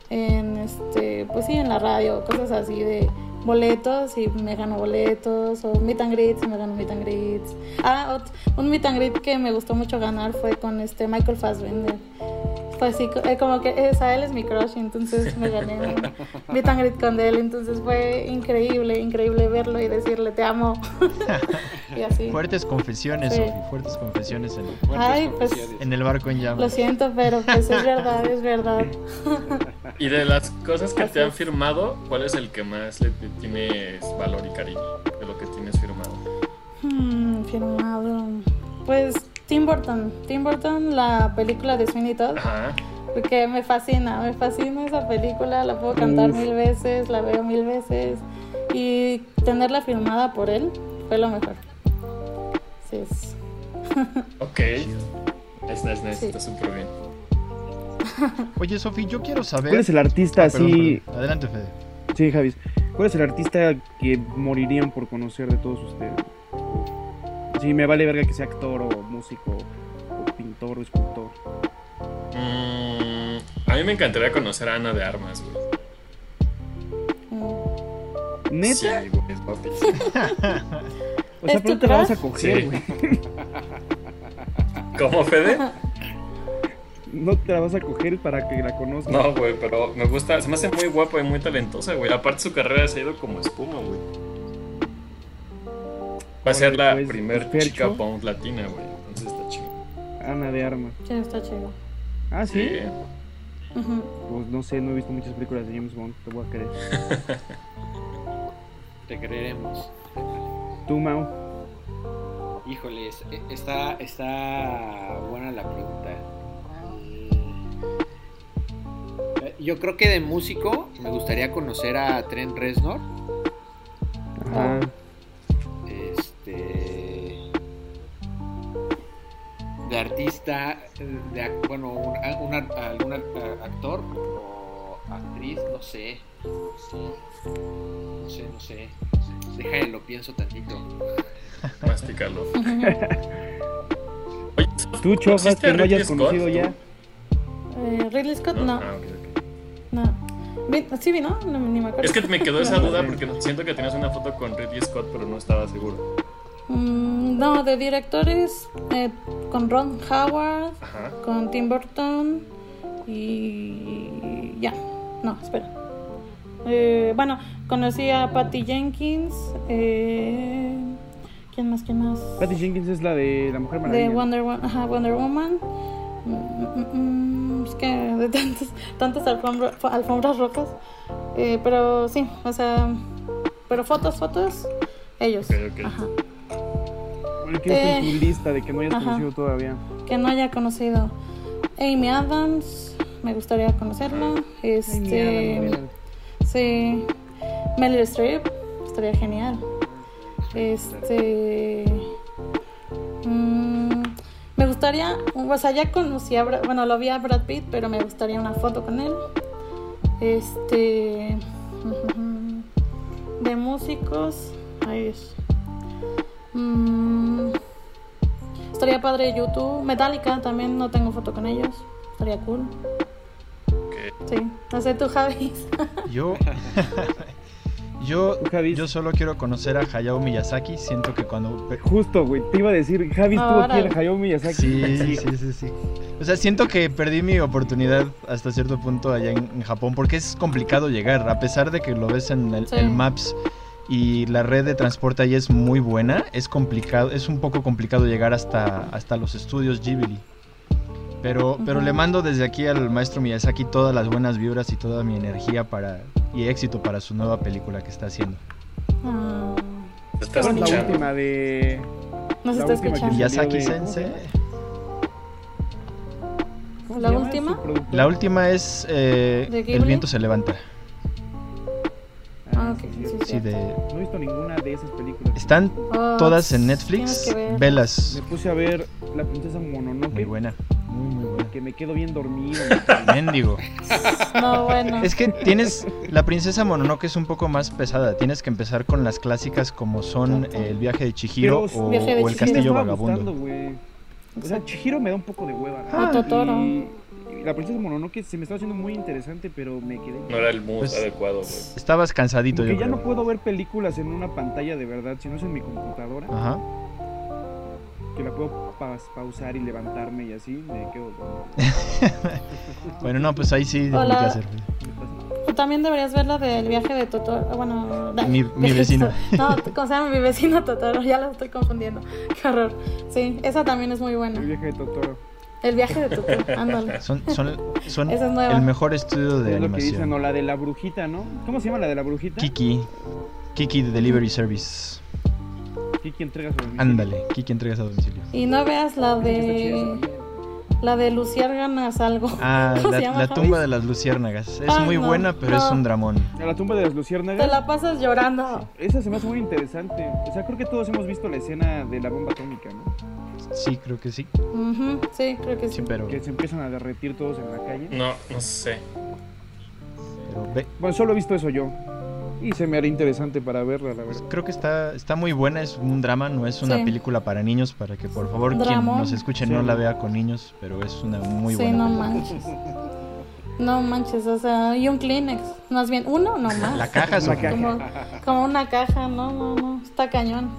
en este, pues sí, en la radio, cosas así de boletos y me gano boletos, o meet and greets y me gano meet and greets. Ah, un meet and greet que me gustó mucho ganar fue con este Michael Fassbender. Fue así, co- eh, como que esa, él es mi crush, entonces me gané un meet and greet con él, entonces fue increíble, increíble verlo y decirle te amo. y así. Fuertes confesiones, Sí. Sofi. Fuertes confesiones en, Fuertes Ay, pues, en el barco en Lo llamas. siento, pero pues es verdad, es verdad. Y de las cosas que Así te han firmado, ¿cuál es el que más le le tienes valor y cariño de lo que tienes firmado? Hmm, firmado. Pues Tim Burton. Tim Burton, la película de Sweeney Todd. Ajá. Porque me fascina, me fascina esa película. La puedo cantar Uf. mil veces, la veo mil veces. Y tenerla firmada por él fue lo mejor. Sí, es. Ok. Es nice, nice, Sí. está súper bien. Oye, Sofi, yo quiero saber. ¿Cuál es el artista Ah, perdón, así? perdón. Adelante, Fede. Sí, Javis. ¿Cuál es el artista que morirían por conocer de todos ustedes? Sí, me vale verga que sea actor o músico o pintor o escultor. Mm, a mí me encantaría conocer a Ana de Armas, güey. mm. ¿Neta? Sí, güey, es. O sea, ¿Es pero tu te la vas a coger, Sí. güey. ¿Cómo, Fede? No te la vas a coger para que la conozcas. No, güey, pero me gusta, se me hace muy guapa y muy talentosa, güey. Aparte su carrera se ha ido como espuma, güey. Va a ser la Pues, primer Fercho. chica pound latina, güey. Entonces está chido. Ana de Armas. Sí, está chido. Ah, sí. Pues no sé, no he visto muchas películas de James Bond. Te voy a creer. Te creeremos. Tú, Mau. Híjoles, e- está, está buena la pregunta. Eh, Yo creo que de músico me gustaría conocer a Trent Reznor. Ajá. De artista, de, bueno, un, a- un algún actor o actriz, no sé. No sé, no sé. Déjale, lo pienso tantito. Mastícalo. Tú, Chofas, ¿conociste que no hayas Scott, conocido tú? ya. Eh, Ridley Scott, no. Ah, ok, ok. No. Sí, vi, ¿no? No, ni me acuerdo. Es que me quedó esa No, duda porque siento que tenías una foto con Ridley Scott, pero no estaba seguro. Mm, no, de directores eh, con Ron Howard, Ajá. con Tim Burton y ya. No, espera. Eh, bueno, conocí a Patty Jenkins. Eh, ¿Quién más? ¿Quién más? Patty Jenkins es la de La Mujer Maravilla. De Wonder, Wo- ajá, Wonder Woman. Mm, mm, es que de tantas, tantas alfombra- alfombras rojas. Eh, pero sí, o sea, pero fotos, fotos, ellos. Ok, ok. Ajá. Bueno, ¿quién está en Eh, tu lista de que no hayas ajá. conocido todavía? Que no haya conocido. Amy Adams, me gustaría conocerla. Este, Ay, mira, mira. sí. Meryl Streep, estaría genial. Este. mm, me gustaría. O sea, ya conocí a. Brad- Bueno, lo vi a Brad Pitt, pero me gustaría una foto con él. Este. De músicos. Ay, Dios. Mm, estaría padre YouTube. Metallica también no tengo foto con ellos. Estaría cool. Ok. Sí. No sé, tú, Javis. Yo. yo, Javis. yo solo quiero conocer a Hayao Miyazaki. Siento que cuando. Justo, güey. Te iba a decir, Javi estuvo aquí Órale. en Hayao Miyazaki. Sí, sí, sí, sí. O sea, siento que perdí mi oportunidad hasta cierto punto allá en, en Japón porque es complicado llegar, a pesar de que lo ves en el, Sí. el Maps y la red de transporte ahí es muy buena, es complicado, es un poco complicado llegar hasta, hasta los estudios Ghibli. Pero, pero le mando desde aquí al maestro Miyazaki todas las buenas vibras y toda mi energía para y éxito para su nueva película que está haciendo. Ah, Te está ¿Cuál es la última de. no se La está escuchando. Miyazaki de- Sensei. ¿Cómo ¿La última? La última es eh, ¿De El viento se levanta. Ah, sí, sí, de, No he visto ninguna de esas películas. están Oh, todas en Netflix. Velas. Me puse a ver La Princesa Mononoke. Muy buena. Muy, muy buena. Que me quedo bien dormido. Mendigo. No, bueno. Es que tienes. La princesa Mononoke es un poco más pesada. Tienes que empezar con las clásicas como son eh, El viaje de Chihiro Pero o, Viaje de o El Chihiro. castillo vagabundo. gustando. O sea, Chihiro me da un poco de hueva. Ah, Totoro. Y, y la princesa Mononoke se me estaba haciendo muy interesante, pero me quedé. No era el mood Pues- adecuado, güey. Estabas cansadito, Porque yo ya creo. no puedo ver películas en una pantalla de verdad, si no es en mi computadora, Ajá. que la puedo pa- pausar y levantarme y así, me quedo. Bueno, no, pues ahí sí, Hola. ¿qué hacer? Tú también deberías ver la del viaje de Totoro. Bueno, Mi- mi vecino. No, ¿cómo se llama mi vecino Totoro? Ya lo estoy confundiendo. Qué horror. Sí, esa también es muy El buena. viaje de Totoro. El viaje de Totoro, ándale. Son, son, son es el mejor estudio de es lo que dicen, animación. o la de la brujita, ¿no? ¿Cómo se llama la de la brujita? Kiki. Kiki de Delivery Service. Kiki entrega su domicilio. Ándale, Kiki entregas a domicilio. Y no veas la de. La de Luciérganas algo. Ah, ¿Cómo la, se llama, la tumba de las luciérnagas. Es Ay, muy no, buena, pero es un dramón. A la tumba de las Te luciérnagas. la pasas llorando. Esa se me hace muy interesante. O sea, creo que todos hemos visto la escena de la bomba atómica, ¿no? Sí, creo que sí. Sí, creo que sí. Sí, pero, Que se empiezan a derretir todos en la calle. No, no sé. pero ve- Bueno, solo he visto eso yo. Y se me hará interesante para verla, la verdad. creo que está, está muy buena, es un drama, no es una Sí. película para niños, para que por favor quien nos escuche no Sí. la vea con niños, pero es una muy sí, buena. no película. manches. No manches, o sea, y un Kleenex. Más bien, uno, no más. La caja es Una caja. Como, como una caja, no, no, no. Está cañón.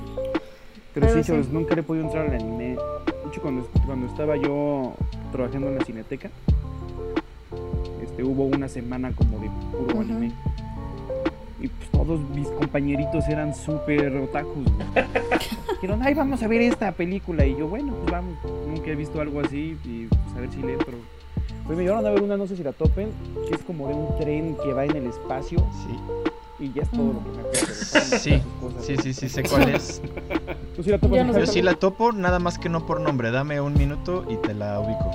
Pero sí, Pero chavos, sí. nunca le he podido entrar al anime. De hecho, cuando, cuando estaba yo trabajando en la cineteca, este, hubo una semana como de puro anime. Y pues todos mis compañeritos eran súper otakus. Dijeron, ay, vamos a ver esta película. Y yo, bueno, pues vamos. Nunca he visto algo así y pues a ver si le entro. Pues me llevaron a ver una, no sé si la topen, que es como de un tren que va en el espacio Sí, y ya es todo lo que me acuerdo. Sí, sí, sí, sí, sé cuál es. ¿Tú sí la topas, Yo no Yo sí la topo, nada más que no por nombre. Dame un minuto y te la ubico.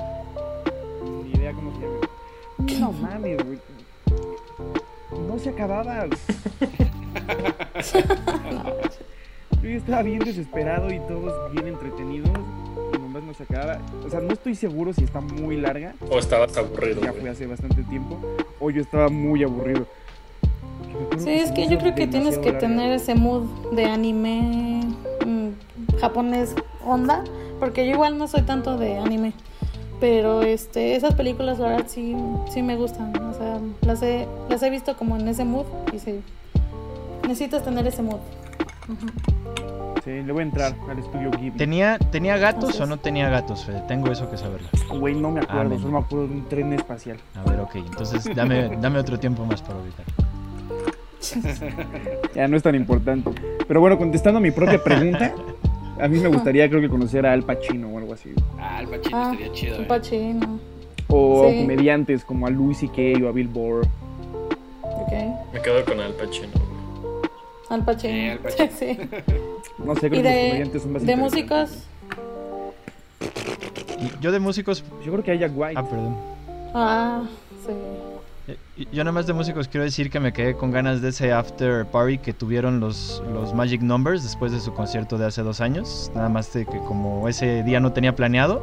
Ni idea cómo se llama. No mames, güey. No se acababa. Yo ya estaba bien desesperado y todos bien entretenidos. Y nomás no se acababa. O sea, no estoy seguro si está muy larga. O estabas aburrido, Ya fue hace bastante tiempo. O yo estaba muy aburrido. Sí, es que yo creo que tienes que larga. tener ese mood de anime mm, japonés onda, porque yo igual no soy tanto de anime, pero este esas películas la verdad sí sí me gustan, o sea, las he las he visto como en ese mood y sí necesitas tener ese mood. Sí, le voy a entrar al estudio Ghibli. ¿Tenía, ¿tenía gatos o no tenía gatos, Fede? Tengo eso que saberlo. Güey, no me acuerdo, solo me acuerdo de un tren espacial. A ver, ok. Entonces dame, dame otro tiempo más para ubicar. Ya no es tan importante. Pero bueno, contestando a mi propia pregunta, a mí me gustaría creo que conocer a Al Pacino o algo así. Ah, el Pacino Ah, estaría chido. un ¿eh? pachino. O Sí. comediantes como a Louis C.K. o a Bill Burr. Ok. Me quedo con Al Pacino. Al Pacino. Sí, Al Pacino. Sí. No sé, creo ¿Y que los comediantes son más de músicos? Yo de músicos... Yo creo que hay Jack White. Ah, perdón. Ah, sí. Yo nada más de músicos quiero decir que me quedé con ganas de ese after party que tuvieron los, los Magic Numbers después de su concierto de hace dos años. Nada más de que como ese día no tenía planeado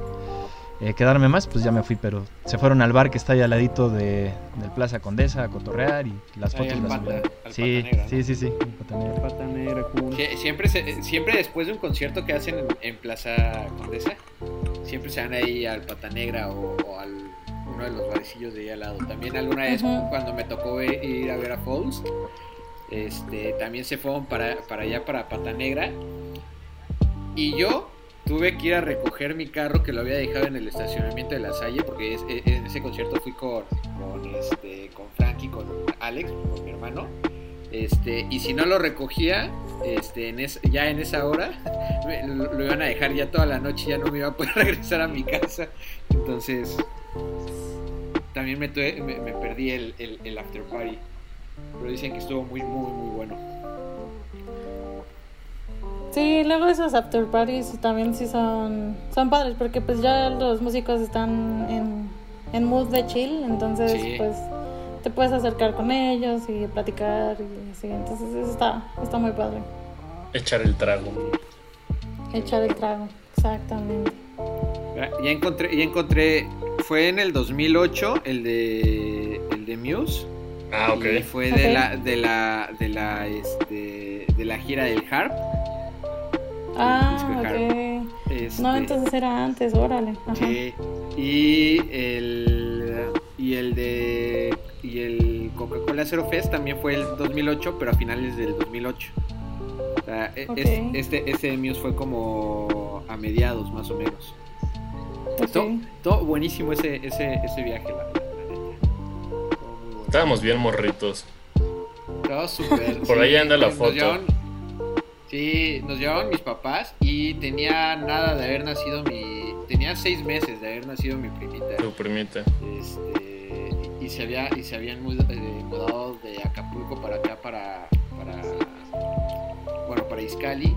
eh, quedarme más, pues ya me fui, pero se fueron al bar que está ahí al ladito de, del Plaza Condesa a cotorrear y las Ahí fotos al las Pata- subieron. al Sí, Pata Negra, ¿no? sí, sí, sí, el Pata Negra. Pata Negra, cool. Sie- Siempre, se- siempre después de un concierto que hacen en, en Plaza Condesa, siempre se van ahí al Pata Negra o, o al uno de los barecillos de ahí al lado. También alguna vez cuando me tocó ir a ver a Falls, este, también se fueron para, para allá, para Pata Negra. Y yo tuve que ir a recoger mi carro que lo había dejado en el estacionamiento de la Salle, porque es- en ese concierto fui con, con, este, con Frankie, con Alex, con mi hermano. Este, y si no lo recogía, este, en es- ya en esa hora, lo, lo iban a dejar ya toda la noche, ya no me iba a poder regresar a mi casa. Entonces, también me, tuve- me, me perdí el, el, el after party. Pero dicen que estuvo muy, muy, muy bueno. Sí, luego esos after parties también sí son, son padres porque pues ya los músicos están en, en mood de chill, entonces Sí. pues te puedes acercar con ellos y platicar y así, entonces eso está, está muy padre. Echar el trago. Echar el trago, exactamente. Ya encontré, ya encontré, fue en el 2008 el de, el de Muse. Ah, ok. Y fue de la, de la, de la, este, de la gira del Harp. Ah, ok. Este, No, entonces era antes, órale. Ajá. Sí. Y el y el de y el Coca-Cola Zero Fest también fue el 2008, pero a finales del 2008. O sea, e- es- este este de Muse fue como a mediados más o menos. Ok. Todo, todo buenísimo ese ese ese viaje, la, bueno. Estábamos bien morritos. Todo súper. Por ahí anda la foto. sí, nos llevaban mis papás y tenía nada de haber nacido mi. Tenía seis meses de haber nacido mi primita. Tu primita. Este, y, y se había y se habían eh, mudado de Acapulco para acá para para bueno para Izcali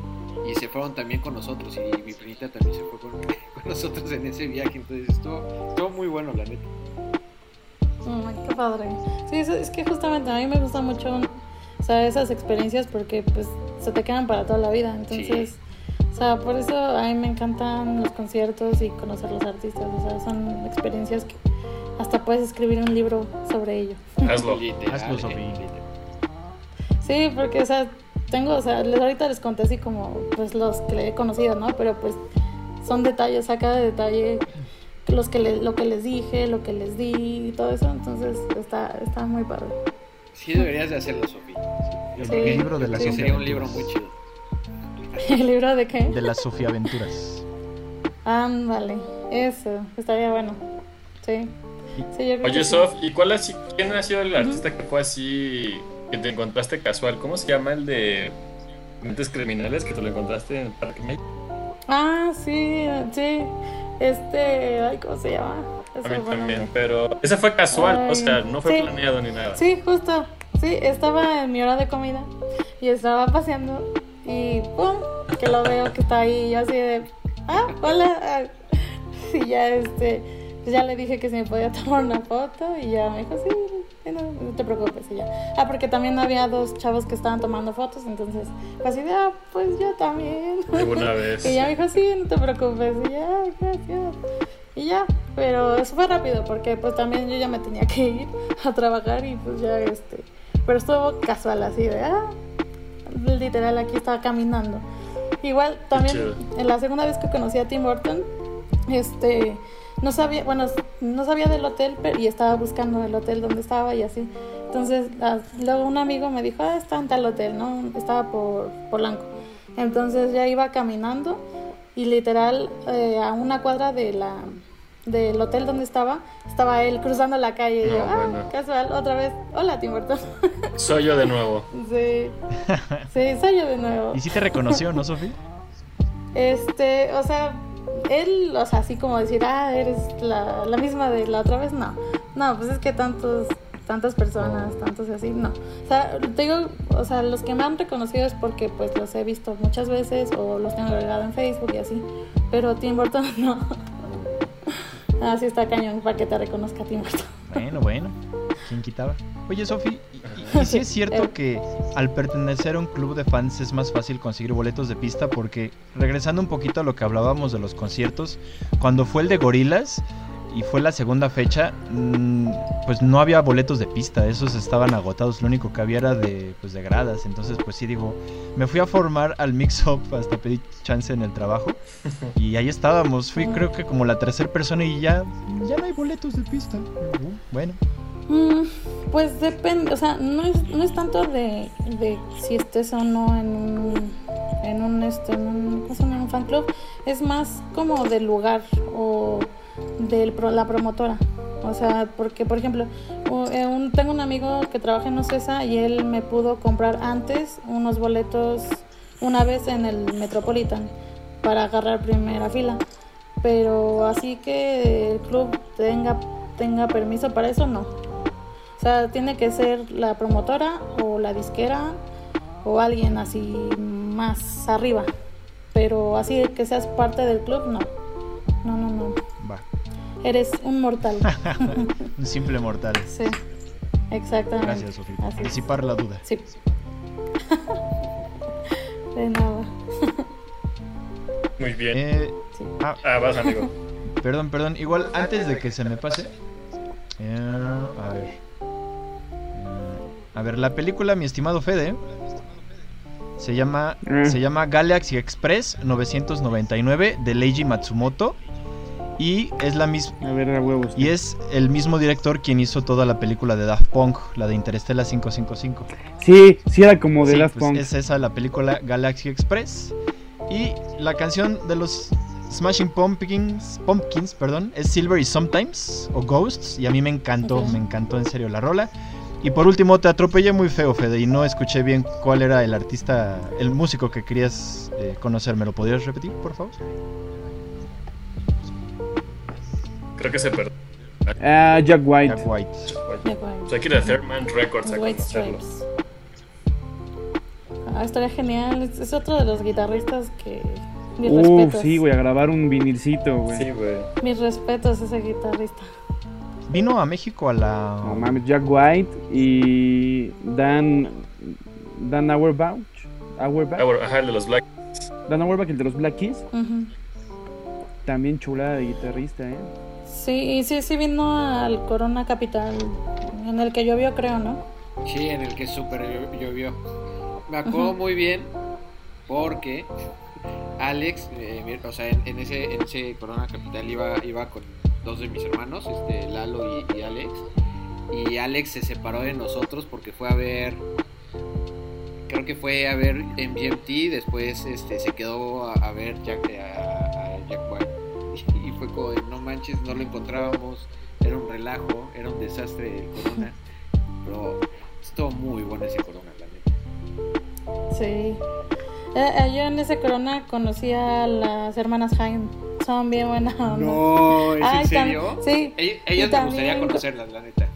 y se fueron también con nosotros y mi primita también se fue con, con nosotros en ese viaje entonces estuvo, estuvo muy bueno la neta Ay, qué padre. Sí, es, es que justamente a mí me gustan mucho o sea, esas experiencias porque pues se te quedan para toda la vida. Entonces, o sea, por eso a mí me encantan los conciertos y conocer los artistas. O sea, son experiencias que hasta puedes escribir un libro sobre ello. Hazlo. Hazlo, eh. Sí, porque, o sea, tengo, o sea, les, ahorita les conté así como, pues, los que le he conocido, ¿no? Pero, pues, son detalles, a cada detalle, los que le- lo que les dije, lo que les di y todo eso, entonces está, está muy padre. sí deberías de hacerlo Sofía Yo Sí. creo que- El libro de creo que sería un libro muy chido ¿El libro de qué? De las Sofía Aventuras. Ándale, eso, estaría bueno. Sí. Sí, yo creo que Oye, sí. Sof, ¿y cuál ha sido, quién ha sido el artista que fue así, que te encontraste casual? ¿Cómo se llama el de Mentes Criminales que te lo encontraste en el Parque México? Ah, sí, sí. Este, ay, ¿cómo se llama? A mí también, nombre. pero ese fue casual, Ay, o sea, no fue sí. planeado ni nada. Sí, justo. Sí, estaba en mi hora de comida y estaba paseando y ¡pum! Que lo veo que está ahí y yo así de, ah, hola. ah. Y ya este, ya le dije que si me podía tomar una foto y ya me dijo, sí, no, no te preocupes y ya. Ah, porque también había dos chavos que estaban tomando fotos, entonces pues así de, ah, pues yo también. Alguna vez. Y ya me dijo, sí, no te preocupes. Y ya, gracias. Y ya, pero eso fue rápido porque pues también yo ya me tenía que ir a trabajar y pues ya este... Pero estuvo casual así de, ah, literal aquí estaba caminando. Igual también en la segunda vez que conocí a Tim Burton, este, no sabía, bueno, no sabía del hotel pero, y estaba buscando el hotel donde estaba y así. Entonces, ah, luego un amigo me dijo, ah, está en tal hotel, ¿no? Estaba por Polanco. Entonces ya iba caminando y literal eh, a una cuadra de la del hotel donde estaba, estaba él cruzando la calle y No, yo, ah, bueno. casual, otra vez, hola Tim Burton. Soy yo de nuevo. sí, sí, soy yo de nuevo. Y sí te reconoció, ¿no, Sofi? Este, o sea, él, o sea, así como decir, ah, eres la, la misma de la otra vez, no. No, pues es que tantos, tantas personas, tantos así, no. O sea, te digo, o sea, los que me han reconocido es porque pues los he visto muchas veces o los tengo agregado en Facebook y así. Pero Tim Burton no. Así está cañón para que te reconozca Tim Burton. Bueno, bueno. ¿Quién quitaba? Oye, Sofi, ¿y, y, y sí es cierto que al pertenecer a un club de fans es más fácil conseguir boletos de pista? Porque, regresando un poquito a lo que hablábamos de los conciertos, cuando fue el de Gorilas y fue la segunda fecha, mmm, pues no había boletos de pista, esos estaban agotados, lo único que había era de, pues, de gradas. Entonces, pues sí, digo, me fui a formar al mix-up hasta pedí chance en el trabajo y ahí estábamos. Fui, creo que como la tercera persona y ya, ya no hay boletos de pista. Bueno. Mm, pues depende, o sea, no es, no es tanto de, si estés o no en un, en un, este, en un, fan club, es más como del lugar o de la promotora. O sea, porque por ejemplo, un, tengo un amigo que trabaja en Ocesa y él me pudo comprar antes unos boletos una vez en el Metropolitan para agarrar primera fila. Pero así que el club tenga, tenga permiso para eso, no. O sea, tiene que ser la promotora o la disquera o alguien así más arriba. Pero así que seas parte del club, no. No, no, no. Va. Eres un mortal. un simple mortal. Sí, exactamente. Gracias, Sofía. Por disipar la duda. Sí. De nada. Muy bien. Eh, sí. ah, ah, vas, amigo. Perdón, perdón. Igual antes de que se me pase. Eh, a ver. A ver, la película, mi estimado Fede. Se llama, Mm. se llama Galaxy Express 999 de Leiji Matsumoto. Y es la misma. A ver, a huevos. Y es el mismo director quien hizo toda la película de Daft Punk, la de Interstellar 555. Sí, sí era como de Sí, Daft pues Punk. es esa la película Galaxy Express. Y la canción de los Smashing Pumpkins, Pumpkins perdón, es Silver y Sometimes o Ghosts. Y a mí me encantó, Ok. me encantó en serio la rola. Y por último, te atropellé muy feo, Fede, y no escuché bien cuál era el artista, el músico que querías eh, conocer. ¿Me lo podrías repetir, por favor? Creo que se perdió. Ah, Jack White. Jack White. De acuerdo. O sea, hay que ir a Thurman Records a White. Stripes. Ah, estaría genial. Es, es otro de los guitarristas que. Mis Uf, respetos. sí, güey, a grabar un vinilcito, güey. Sí, güey. Mis respetos a ese guitarrista. Vino a México a la... No mames, Jack White y Dan Dan Auerbach. Auerbach. Ajá, el de los Black. Dan Auerbach, el de los Black Keys. También chulada de guitarrista, ¿eh? Sí, sí, sí vino al Corona Capital, en el que llovió, creo, ¿no? Sí, en el que súper llo- llovió. Me acuerdo muy bien porque Alex, eh, o sea, en, en ese, en ese Corona Capital iba, iba con dos de mis hermanos, este, Lalo y, Alex. Y Alex se separó de nosotros porque fue a ver, creo que fue a ver MGMT, después este, se quedó a, ver Jack, a, a Jack White. Y fue como, no manches, no lo encontrábamos, era un relajo, era un desastre el Corona. Pero estuvo muy bueno ese Corona, la neta. Sí. Eh, eh, yo en ese Corona conocí a las hermanas Jaime. Son bien buenas. No, ¿es Ay, en serio? Sí. Ellas me gustaría también- conocerlas, la neta.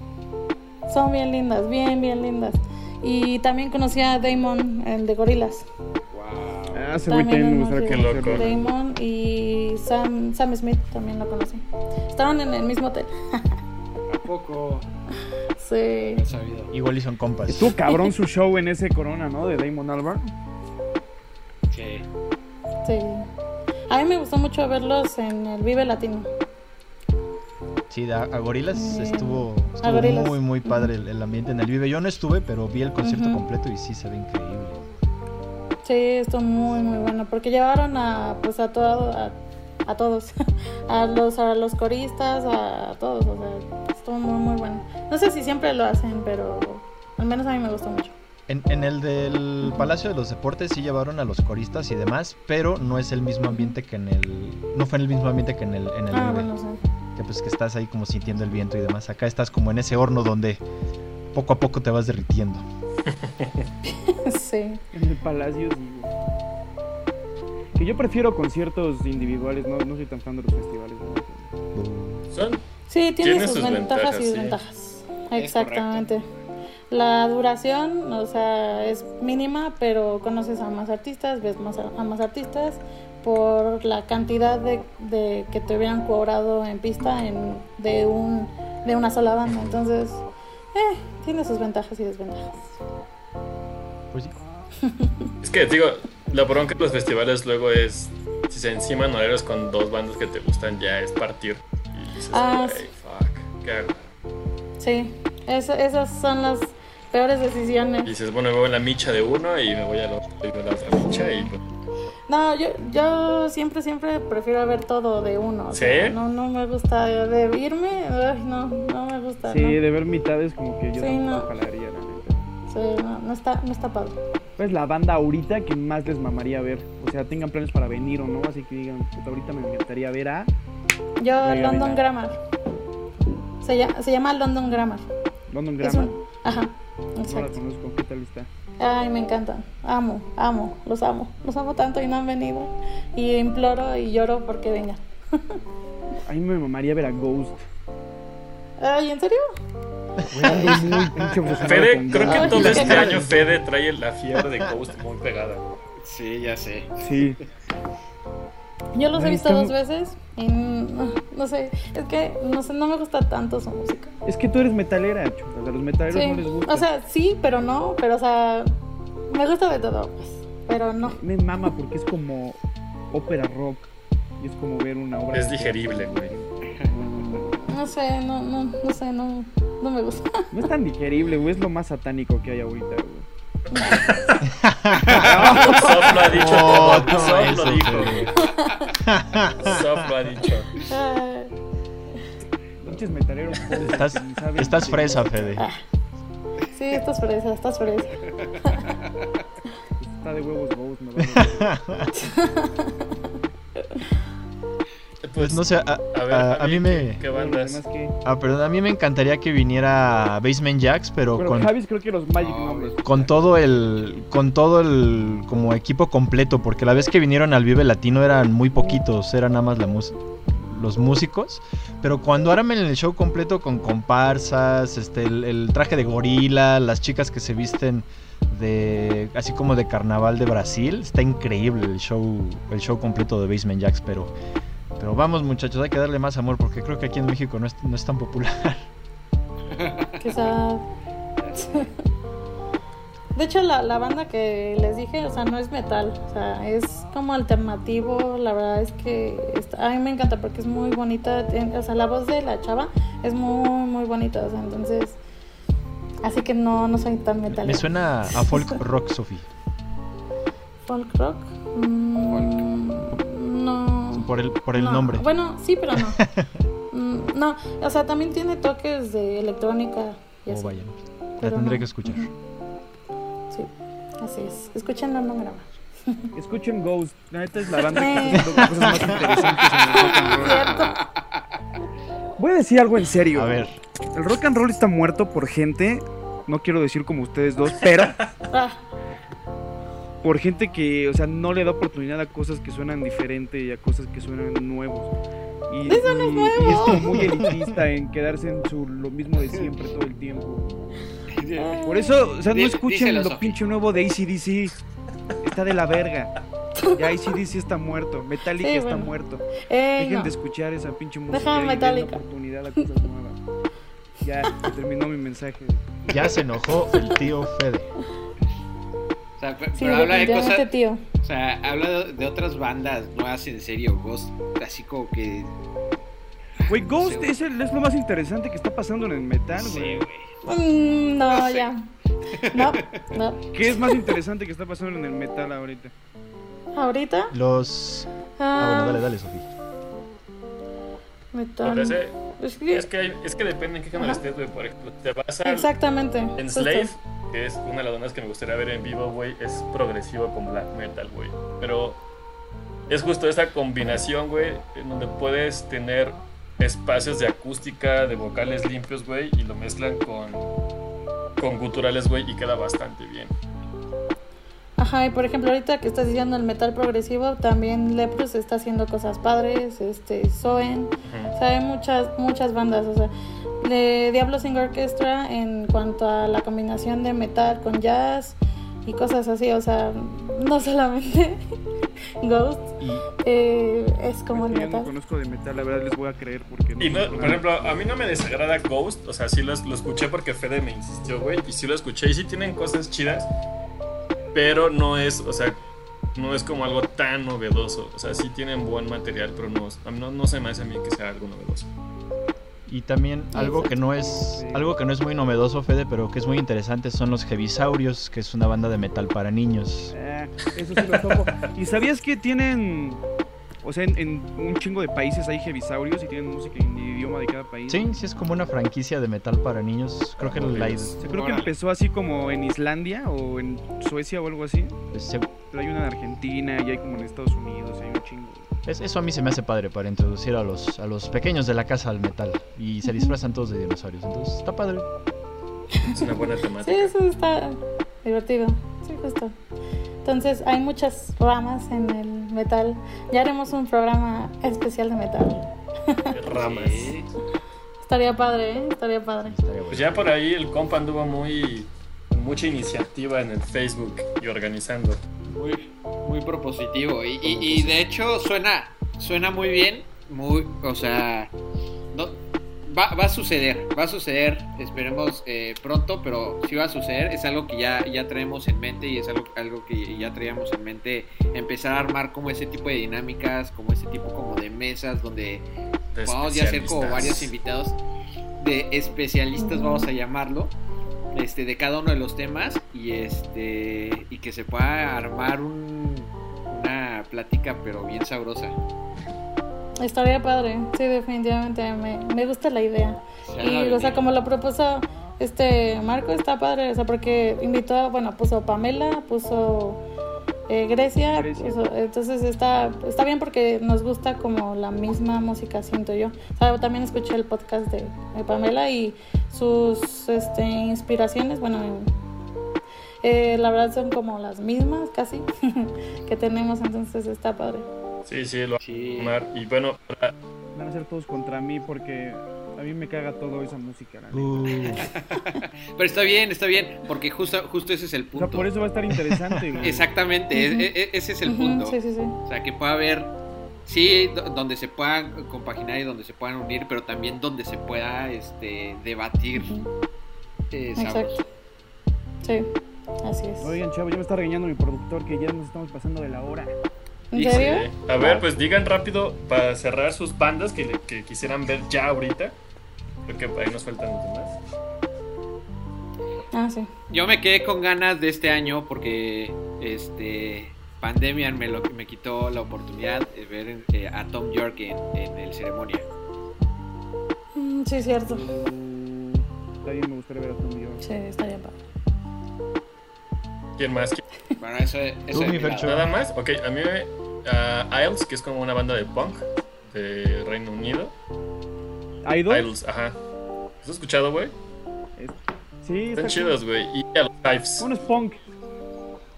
Son bien lindas, bien, bien lindas. Y también conocí a Damon, el de Gorilas. Wow. Ah, güey También me Qué conocerlo. loco. Damon y Sam, Sam Smith también lo conocí. Estaban en el mismo hotel. ¿A poco? Sí. No. Igual y son compas. Estuvo cabrón su show en ese Corona, ¿no? De Damon Albarn. Sí. Sí. A mí me gustó mucho verlos en el Vive Latino. Sí, a, a Gorilas estuvo, A muy, muy padre el, el ambiente en el Vive. Yo no estuve, pero vi el concierto completo y sí se ve increíble. Sí, estuvo muy, muy bueno. Porque llevaron a, pues, a, todo, a, a todos. A los, a los coristas, a todos. O sea, estuvo muy, muy bueno. No sé si siempre lo hacen, pero al menos a mí me gustó mucho. En, en el del Palacio de los Deportes sí llevaron a los coristas y demás, pero no es el mismo ambiente que en el. No fue en el mismo ambiente que en el, en el Ah, bueno, sí. Que pues que estás ahí como sintiendo el viento y demás. Acá estás como en ese horno donde poco a poco te vas derritiendo. Sí. En el Palacio, sí. Que yo prefiero conciertos individuales, no, no soy tan fan de los festivales. ¿no? Son Sí, tiene, Tiene sus, sus ventajas, ventajas, y sí. desventajas. Exactamente. La duración, o sea, es mínima, pero conoces a más artistas, ves más a, a más artistas por la cantidad de, de que te hubieran cobrado en pista en, de un de una sola banda. Entonces, eh, tiene sus ventajas y desventajas. Pues sí. Es que digo, la bronca de los festivales luego es si se enciman horarios con dos bandas que te gustan ya es partir. Y dices, Ah, "Güey, sí. fuck, ¿qué hago?". Sí, esas son las peores Y decisiones. dices, bueno, me voy a la micha de uno y me voy a la, me a la otra micha y pues, No, yo, yo siempre, siempre prefiero ver todo de uno. o ¿Sí? sea, no, no me gusta de irme, ay, no, no me gusta. Sí, no. de ver mitades como que yo Sí, no no. jalaría, la neta. Sí, no, no está, no está padre. Pues la banda ahorita que más les mamaría ver. O sea, tengan planes para venir o no, así que digan, puta, ahorita me encantaría ver a Yo, London. Grammar. Se llama, se llama London Grammar. London Grammar. un- ajá, No la exacto. conozco, ¿qué tal está? Ay, me encantan. Amo, amo, los amo. Los amo tanto y no han venido. Y imploro y lloro porque vengan. A mí me mamaría ver a Ghost. Ay, ¿en serio? Fede, creo que todo este año Fede trae la fiebre de Ghost muy pegada. Sí, ya sé. Sí. Yo los he visto está dos veces y no, no sé, es que no sé, no me gusta tanto su música. Es que tú eres metalera, chupas. A los metaleros Sí, no les gusta. o sea, sí, pero no, pero o sea, me gusta de todo, pues, pero no. me mama porque es como ópera rock. Y es como ver una obra. Es digerible, güey. No sé, no, no, no sé, no, no me gusta. No es tan digerible, güey. Es lo más satánico que hay ahorita, güey. Sof lo ha dicho. Oh, todo. no, Sof eso, lo dijo. Sof lo ha dicho. Ay, Pinches metaleros Estás, estás fresa, Fede. sí, estás fresa, estás fresa. Está de huevos Ghost, me va a Pues no sé, a, A ver, a- a mí me... ¿qué, bandas? Ah, perdón, a mí me encantaría que viniera Basement Jacks, pero Pero con, Javis creo que los Magic Numbers. con todo el con todo el como equipo completo, porque la vez que vinieron al Vive Latino eran muy poquitos, eran nada más la mus- los músicos, pero cuando armen el show completo con comparsas, este el, el traje de gorila, las chicas que se visten de así como de carnaval de Brasil, está increíble el show el show completo de Basement Jacks, pero pero vamos muchachos, hay que darle más amor porque creo que aquí en México no es, no es tan popular. Quizá. De hecho, la, la banda que les dije, o sea, no es metal, o sea, es como alternativo. La verdad es que está- a mí me encanta porque es muy bonita. O sea, la voz de la chava es muy, muy bonita, o sea, entonces. Así que no, no soy tan metal. Me suena a folk rock, Sophie. ¿Folk rock? Mm, no. Por el, por el No, nombre. Bueno, sí, pero no. Mm, no, o sea, también tiene toques de electrónica. Y Oh, así. vaya. La pero tendré no. que escuchar. Sí, así es. Escuchen London Grammar. Escuchen Ghost. La neta es la banda que está haciendo cosas más interesantes en el rock and roll. Cierto. Voy a decir algo en serio. A ver, El rock and roll está muerto por gente. No quiero decir como ustedes dos, pero Ah, por gente que, o sea, no le da oportunidad a cosas que suenan diferente y a cosas que suenan nuevos. Y, Eso no es nuevo. y es como muy elitista en quedarse en su, lo mismo de siempre todo el tiempo. Por eso, o sea, no escuchen díselo, lo Sofi. pinche nuevo de ACDC. Está de la verga. Ya ACDC está muerto. Metallica Sí, está bueno. muerto. ey, Dejen no. de escuchar esa pinche música Deja y den Metallica. oportunidad a cosas nuevas. Ya, terminó mi mensaje. ya se enojó el tío Fede. Sí, habla de cosas. tío. O sea, habla de, de otras bandas nuevas en serio, Ghost. Así como que. Güey, Ghost Sí, es, el- es lo más interesante que está pasando en el metal, Sí, güey. güey. Mm, no, No sé. ya. No, no. ¿Qué es más interesante que está pasando en el metal ahorita? Ahorita. Los. Ah, Ah, bueno, dale, dale, Sofía. metal. Es que- Es que, hay- es que depende en qué cámara estés, güey. Por ejemplo, te vas al Exactamente. en justo. Que es una de las bandas que me gustaría ver en vivo, güey, es progresivo con black metal, güey. Pero es justo esa combinación, güey, en donde puedes tener espacios de acústica, de vocales limpios, güey, y lo mezclan con, con guturales, güey, y queda bastante bien. Ajá, y por ejemplo, ahorita que estás diciendo el metal progresivo, también Leprous está haciendo cosas padres, este, Soen, o sea, hay muchas, muchas bandas, o sea, de Diablo Sing Orchestra en cuanto a la combinación de metal con jazz y cosas así, o sea, no solamente Ghost eh, es como el Yo no metal. conozco de metal, la verdad les voy a creer porque Y no, por ejemplo, a mí no me desagrada Ghost, o sea, sí lo, lo escuché porque Fede me insistió, güey, y sí lo escuché, y sí tienen cosas chidas, pero no es, o sea, no es como algo tan novedoso, o sea, sí tienen buen material, pero no, no, no se me hace a mí que sea algo novedoso. Y también algo que no es algo que no es muy novedoso, Fede, pero que es muy interesante son los Heavisaurios, que es una banda de metal para niños. Ah, eso sí lo topo. ¿Y sabías que tienen, o sea, en, en un chingo de países hay heavisaurios y tienen música en el idioma de cada país? Sí, sí es como una franquicia de metal para niños. Creo que la sea, creo que empezó así como en Islandia o en Suecia o algo así. se- Pero hay una en Argentina y hay como en Estados Unidos, hay un chingo. es- eso a mí se me hace padre para introducir a los a los pequeños de la casa al metal y se disfrazan todos de dinosaurios. Entonces, está padre. Es una buena Sí, temática. eso está divertido, sí, justo. Entonces, hay muchas ramas en el metal. Ya haremos un programa especial de metal. Ramas. Sí. Estaría padre, ¿eh? Estaría padre. Pues ya por ahí el compa anduvo muy con mucha iniciativa en el Facebook y organizando. Muy, muy propositivo. Y, y- y de hecho suena, suena muy bien. Muy, o sea, no, va, va a suceder, va a suceder. Esperemos eh, pronto, pero sí va a suceder. Es algo que ya, ya traemos en mente y es algo, algo que ya traíamos en mente. Empezar a armar como ese tipo de dinámicas, como ese tipo como de mesas donde de Vamos ya a hacer como varios invitados de especialistas, vamos a llamarlo, este, de cada uno de los temas y este y que se pueda armar un, una plática pero bien sabrosa. Estaría padre, sí, definitivamente. Me, me gusta la idea. Y, o sea, como lo propuso este Marco, está padre. O sea, porque invitó, a- bueno, puso Pamela, puso eh, Grecia. Grecia. puso- entonces está, está bien porque nos gusta como la misma música, siento yo. O sea, también escuché el podcast de, de Pamela y sus este, inspiraciones, bueno, eh, la verdad son como las mismas casi que tenemos, entonces está padre. Sí, sí, lo Sí. vamos a armar. Y bueno, Van a ser todos contra mí porque a mí me caga todo esa música. Uh, Pero está bien, está bien, porque justo, justo ese es el O punto. sea, por eso va a estar interesante. güey. Exactamente, Ujú. e- e- ese es el punto. Sí, sí, sí. O sea, que pueda haber, sí, do- donde se puedan compaginar y donde se puedan unir, pero también donde se pueda este, debatir eh. Exacto. Sí, así es. Oigan, chavo, ya me está regañando mi productor que ya nos estamos pasando de la hora. ¿En Sí, serio? a ver, pues digan rápido para cerrar sus bandas que, le- que quisieran ver ya ahorita. Creo que ahí nos faltan los demás. Ah, sí. Yo me quedé con ganas de este año porque este pandemia me lo me quitó la oportunidad de ver eh, a Tom York en, en el ceremonia. Mm, sí, cierto. Está bien, me gustaría ver a Tom York. Sí, estaría padre. ¿Quién más? Bueno, eso, eso lado. Fercho. Nada más. Ok, a mí me. a Isles, que es como una banda de punk de Reino Unido. ¿Idol? Isles, ajá. ¿Has escuchado, güey? Es- Sí, está Están chidos, güey. Y a los Hives. Uno es punk.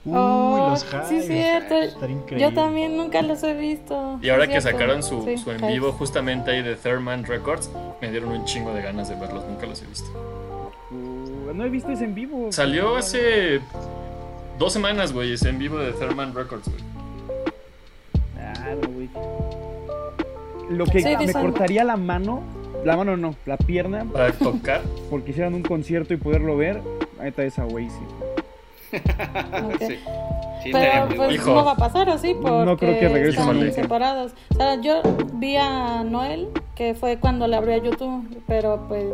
Uy, Oh, los sí, Hives. cierto. Estaría increíble. Yo también nunca los he visto. Y ahora Sí, que cierto. sacaron su, Sí, su en Hives. vivo justamente ahí de Thurman Records, me dieron un chingo de ganas de verlos. Nunca los he visto. Uh, no he visto ese en vivo. Salió hace dos semanas, güey, ese en vivo de Thurman Records, güey. Ah, no, güey. Lo que Sí, me cortaría la mano, la mano no, la pierna, Para tocar. porque hicieran un concierto y poderlo ver, ahí está esa. Ok. Sí. Sí, estaría Pero pues. Hijo. no va a pasar, ¿o sí? Porque No creo que están separados. O sea, yo vi a Noel, que fue cuando le abrió a YouTube, pero pues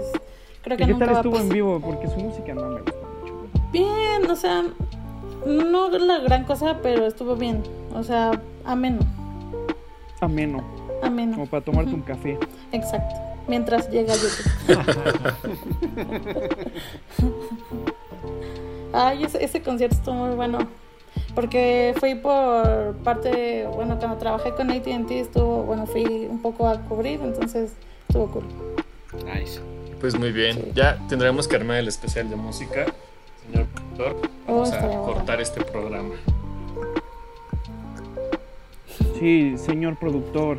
creo ¿Y que qué nunca tal va a estuvo en pasar. vivo? Porque su música no me gusta mucho. güey. Bien, o sea, no la gran cosa, pero estuvo bien. O sea, ameno, Ameno, ameno. como para tomarte un café. Exacto. Mientras llega YouTube. Ay, ese, ese concierto estuvo muy bueno. Porque fui por parte, bueno, cuando trabajé con ATT estuvo, bueno, fui un poco a cubrir, entonces estuvo cool. Nice. Pues muy bien, Sí. ya tendremos que armar el especial de música, señor doctor. Oh, Vamos a cortar este programa. Sí, señor productor.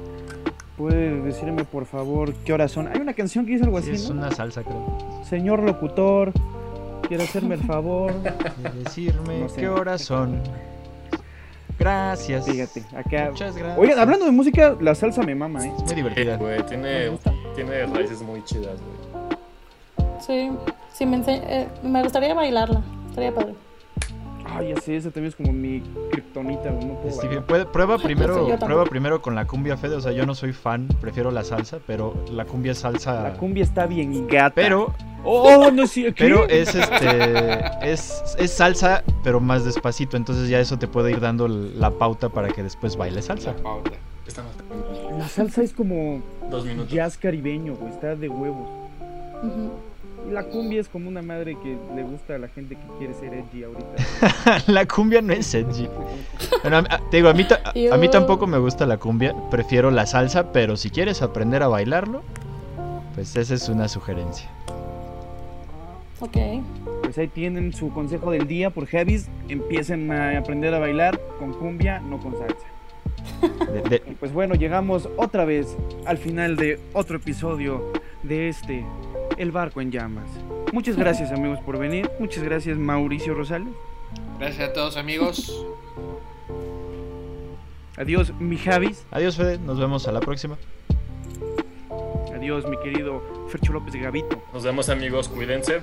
¿Puede decirme por favor qué horas son? Hay una canción que dice algo Sí, así, es ¿no? una salsa, creo. Señor locutor, quiere hacerme el favor. De decirme No sé. qué horas son. Gracias. Fíjate, acá. Muchas gracias. Oigan, hablando de música, la salsa me mama, ¿eh? Es muy divertida. güey, tiene, tiene raíces muy chidas, güey. Sí, sí, me, eh, me gustaría bailarla, estaría padre. Ay, ya sé, esa también es como mi kriptonita, güey, no puedo bailar. puede- prueba Sí, primero, prueba primero con la cumbia Fede, o sea, yo no soy fan, prefiero la salsa, pero la cumbia es salsa. La cumbia está bien gata. pero, Oh, no sé. ¿qué? pero es este, es, es salsa, pero más despacito, entonces ya eso te puede ir dando la pauta para que después bailes salsa. La pauta. Estamos La salsa es como dos minutos. jazz caribeño, güey, está de huevos. Ujú. Y la cumbia es como una madre que le gusta a la gente que quiere ser edgy ahorita. la cumbia no es edgy. Bueno, a- a- te digo, a mí, ta- a mí tampoco me gusta la cumbia, prefiero la salsa, pero si quieres aprender a bailarlo, pues esa es una sugerencia. Ok. Pues ahí tienen su consejo del día por Javis. Empiecen a aprender a bailar con cumbia, no con salsa. De- de- Y pues bueno, llegamos otra vez al final de otro episodio de este, El Barco en Llamas. Muchas gracias amigos por venir. Muchas gracias Mauricio Rosales. Gracias a todos, amigos. Adiós mi Javis. Adiós, Fede, nos vemos a la próxima. Adiós mi querido Fercho López de Gavito. Nos vemos, amigos. Cuídense.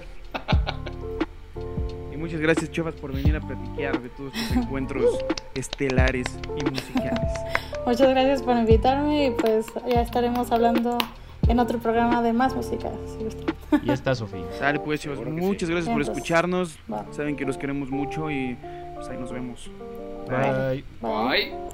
Y muchas gracias Chavas por venir a platicar de todos estos encuentros estelares y musicales. Muchas gracias por invitarme y pues ya estaremos hablando en otro programa de más música. si. Y está Sofía. Sale pues muchas sí. gracias por escucharnos. Va. Saben que los queremos mucho y pues ahí nos vemos. Bye. Bye. Bye.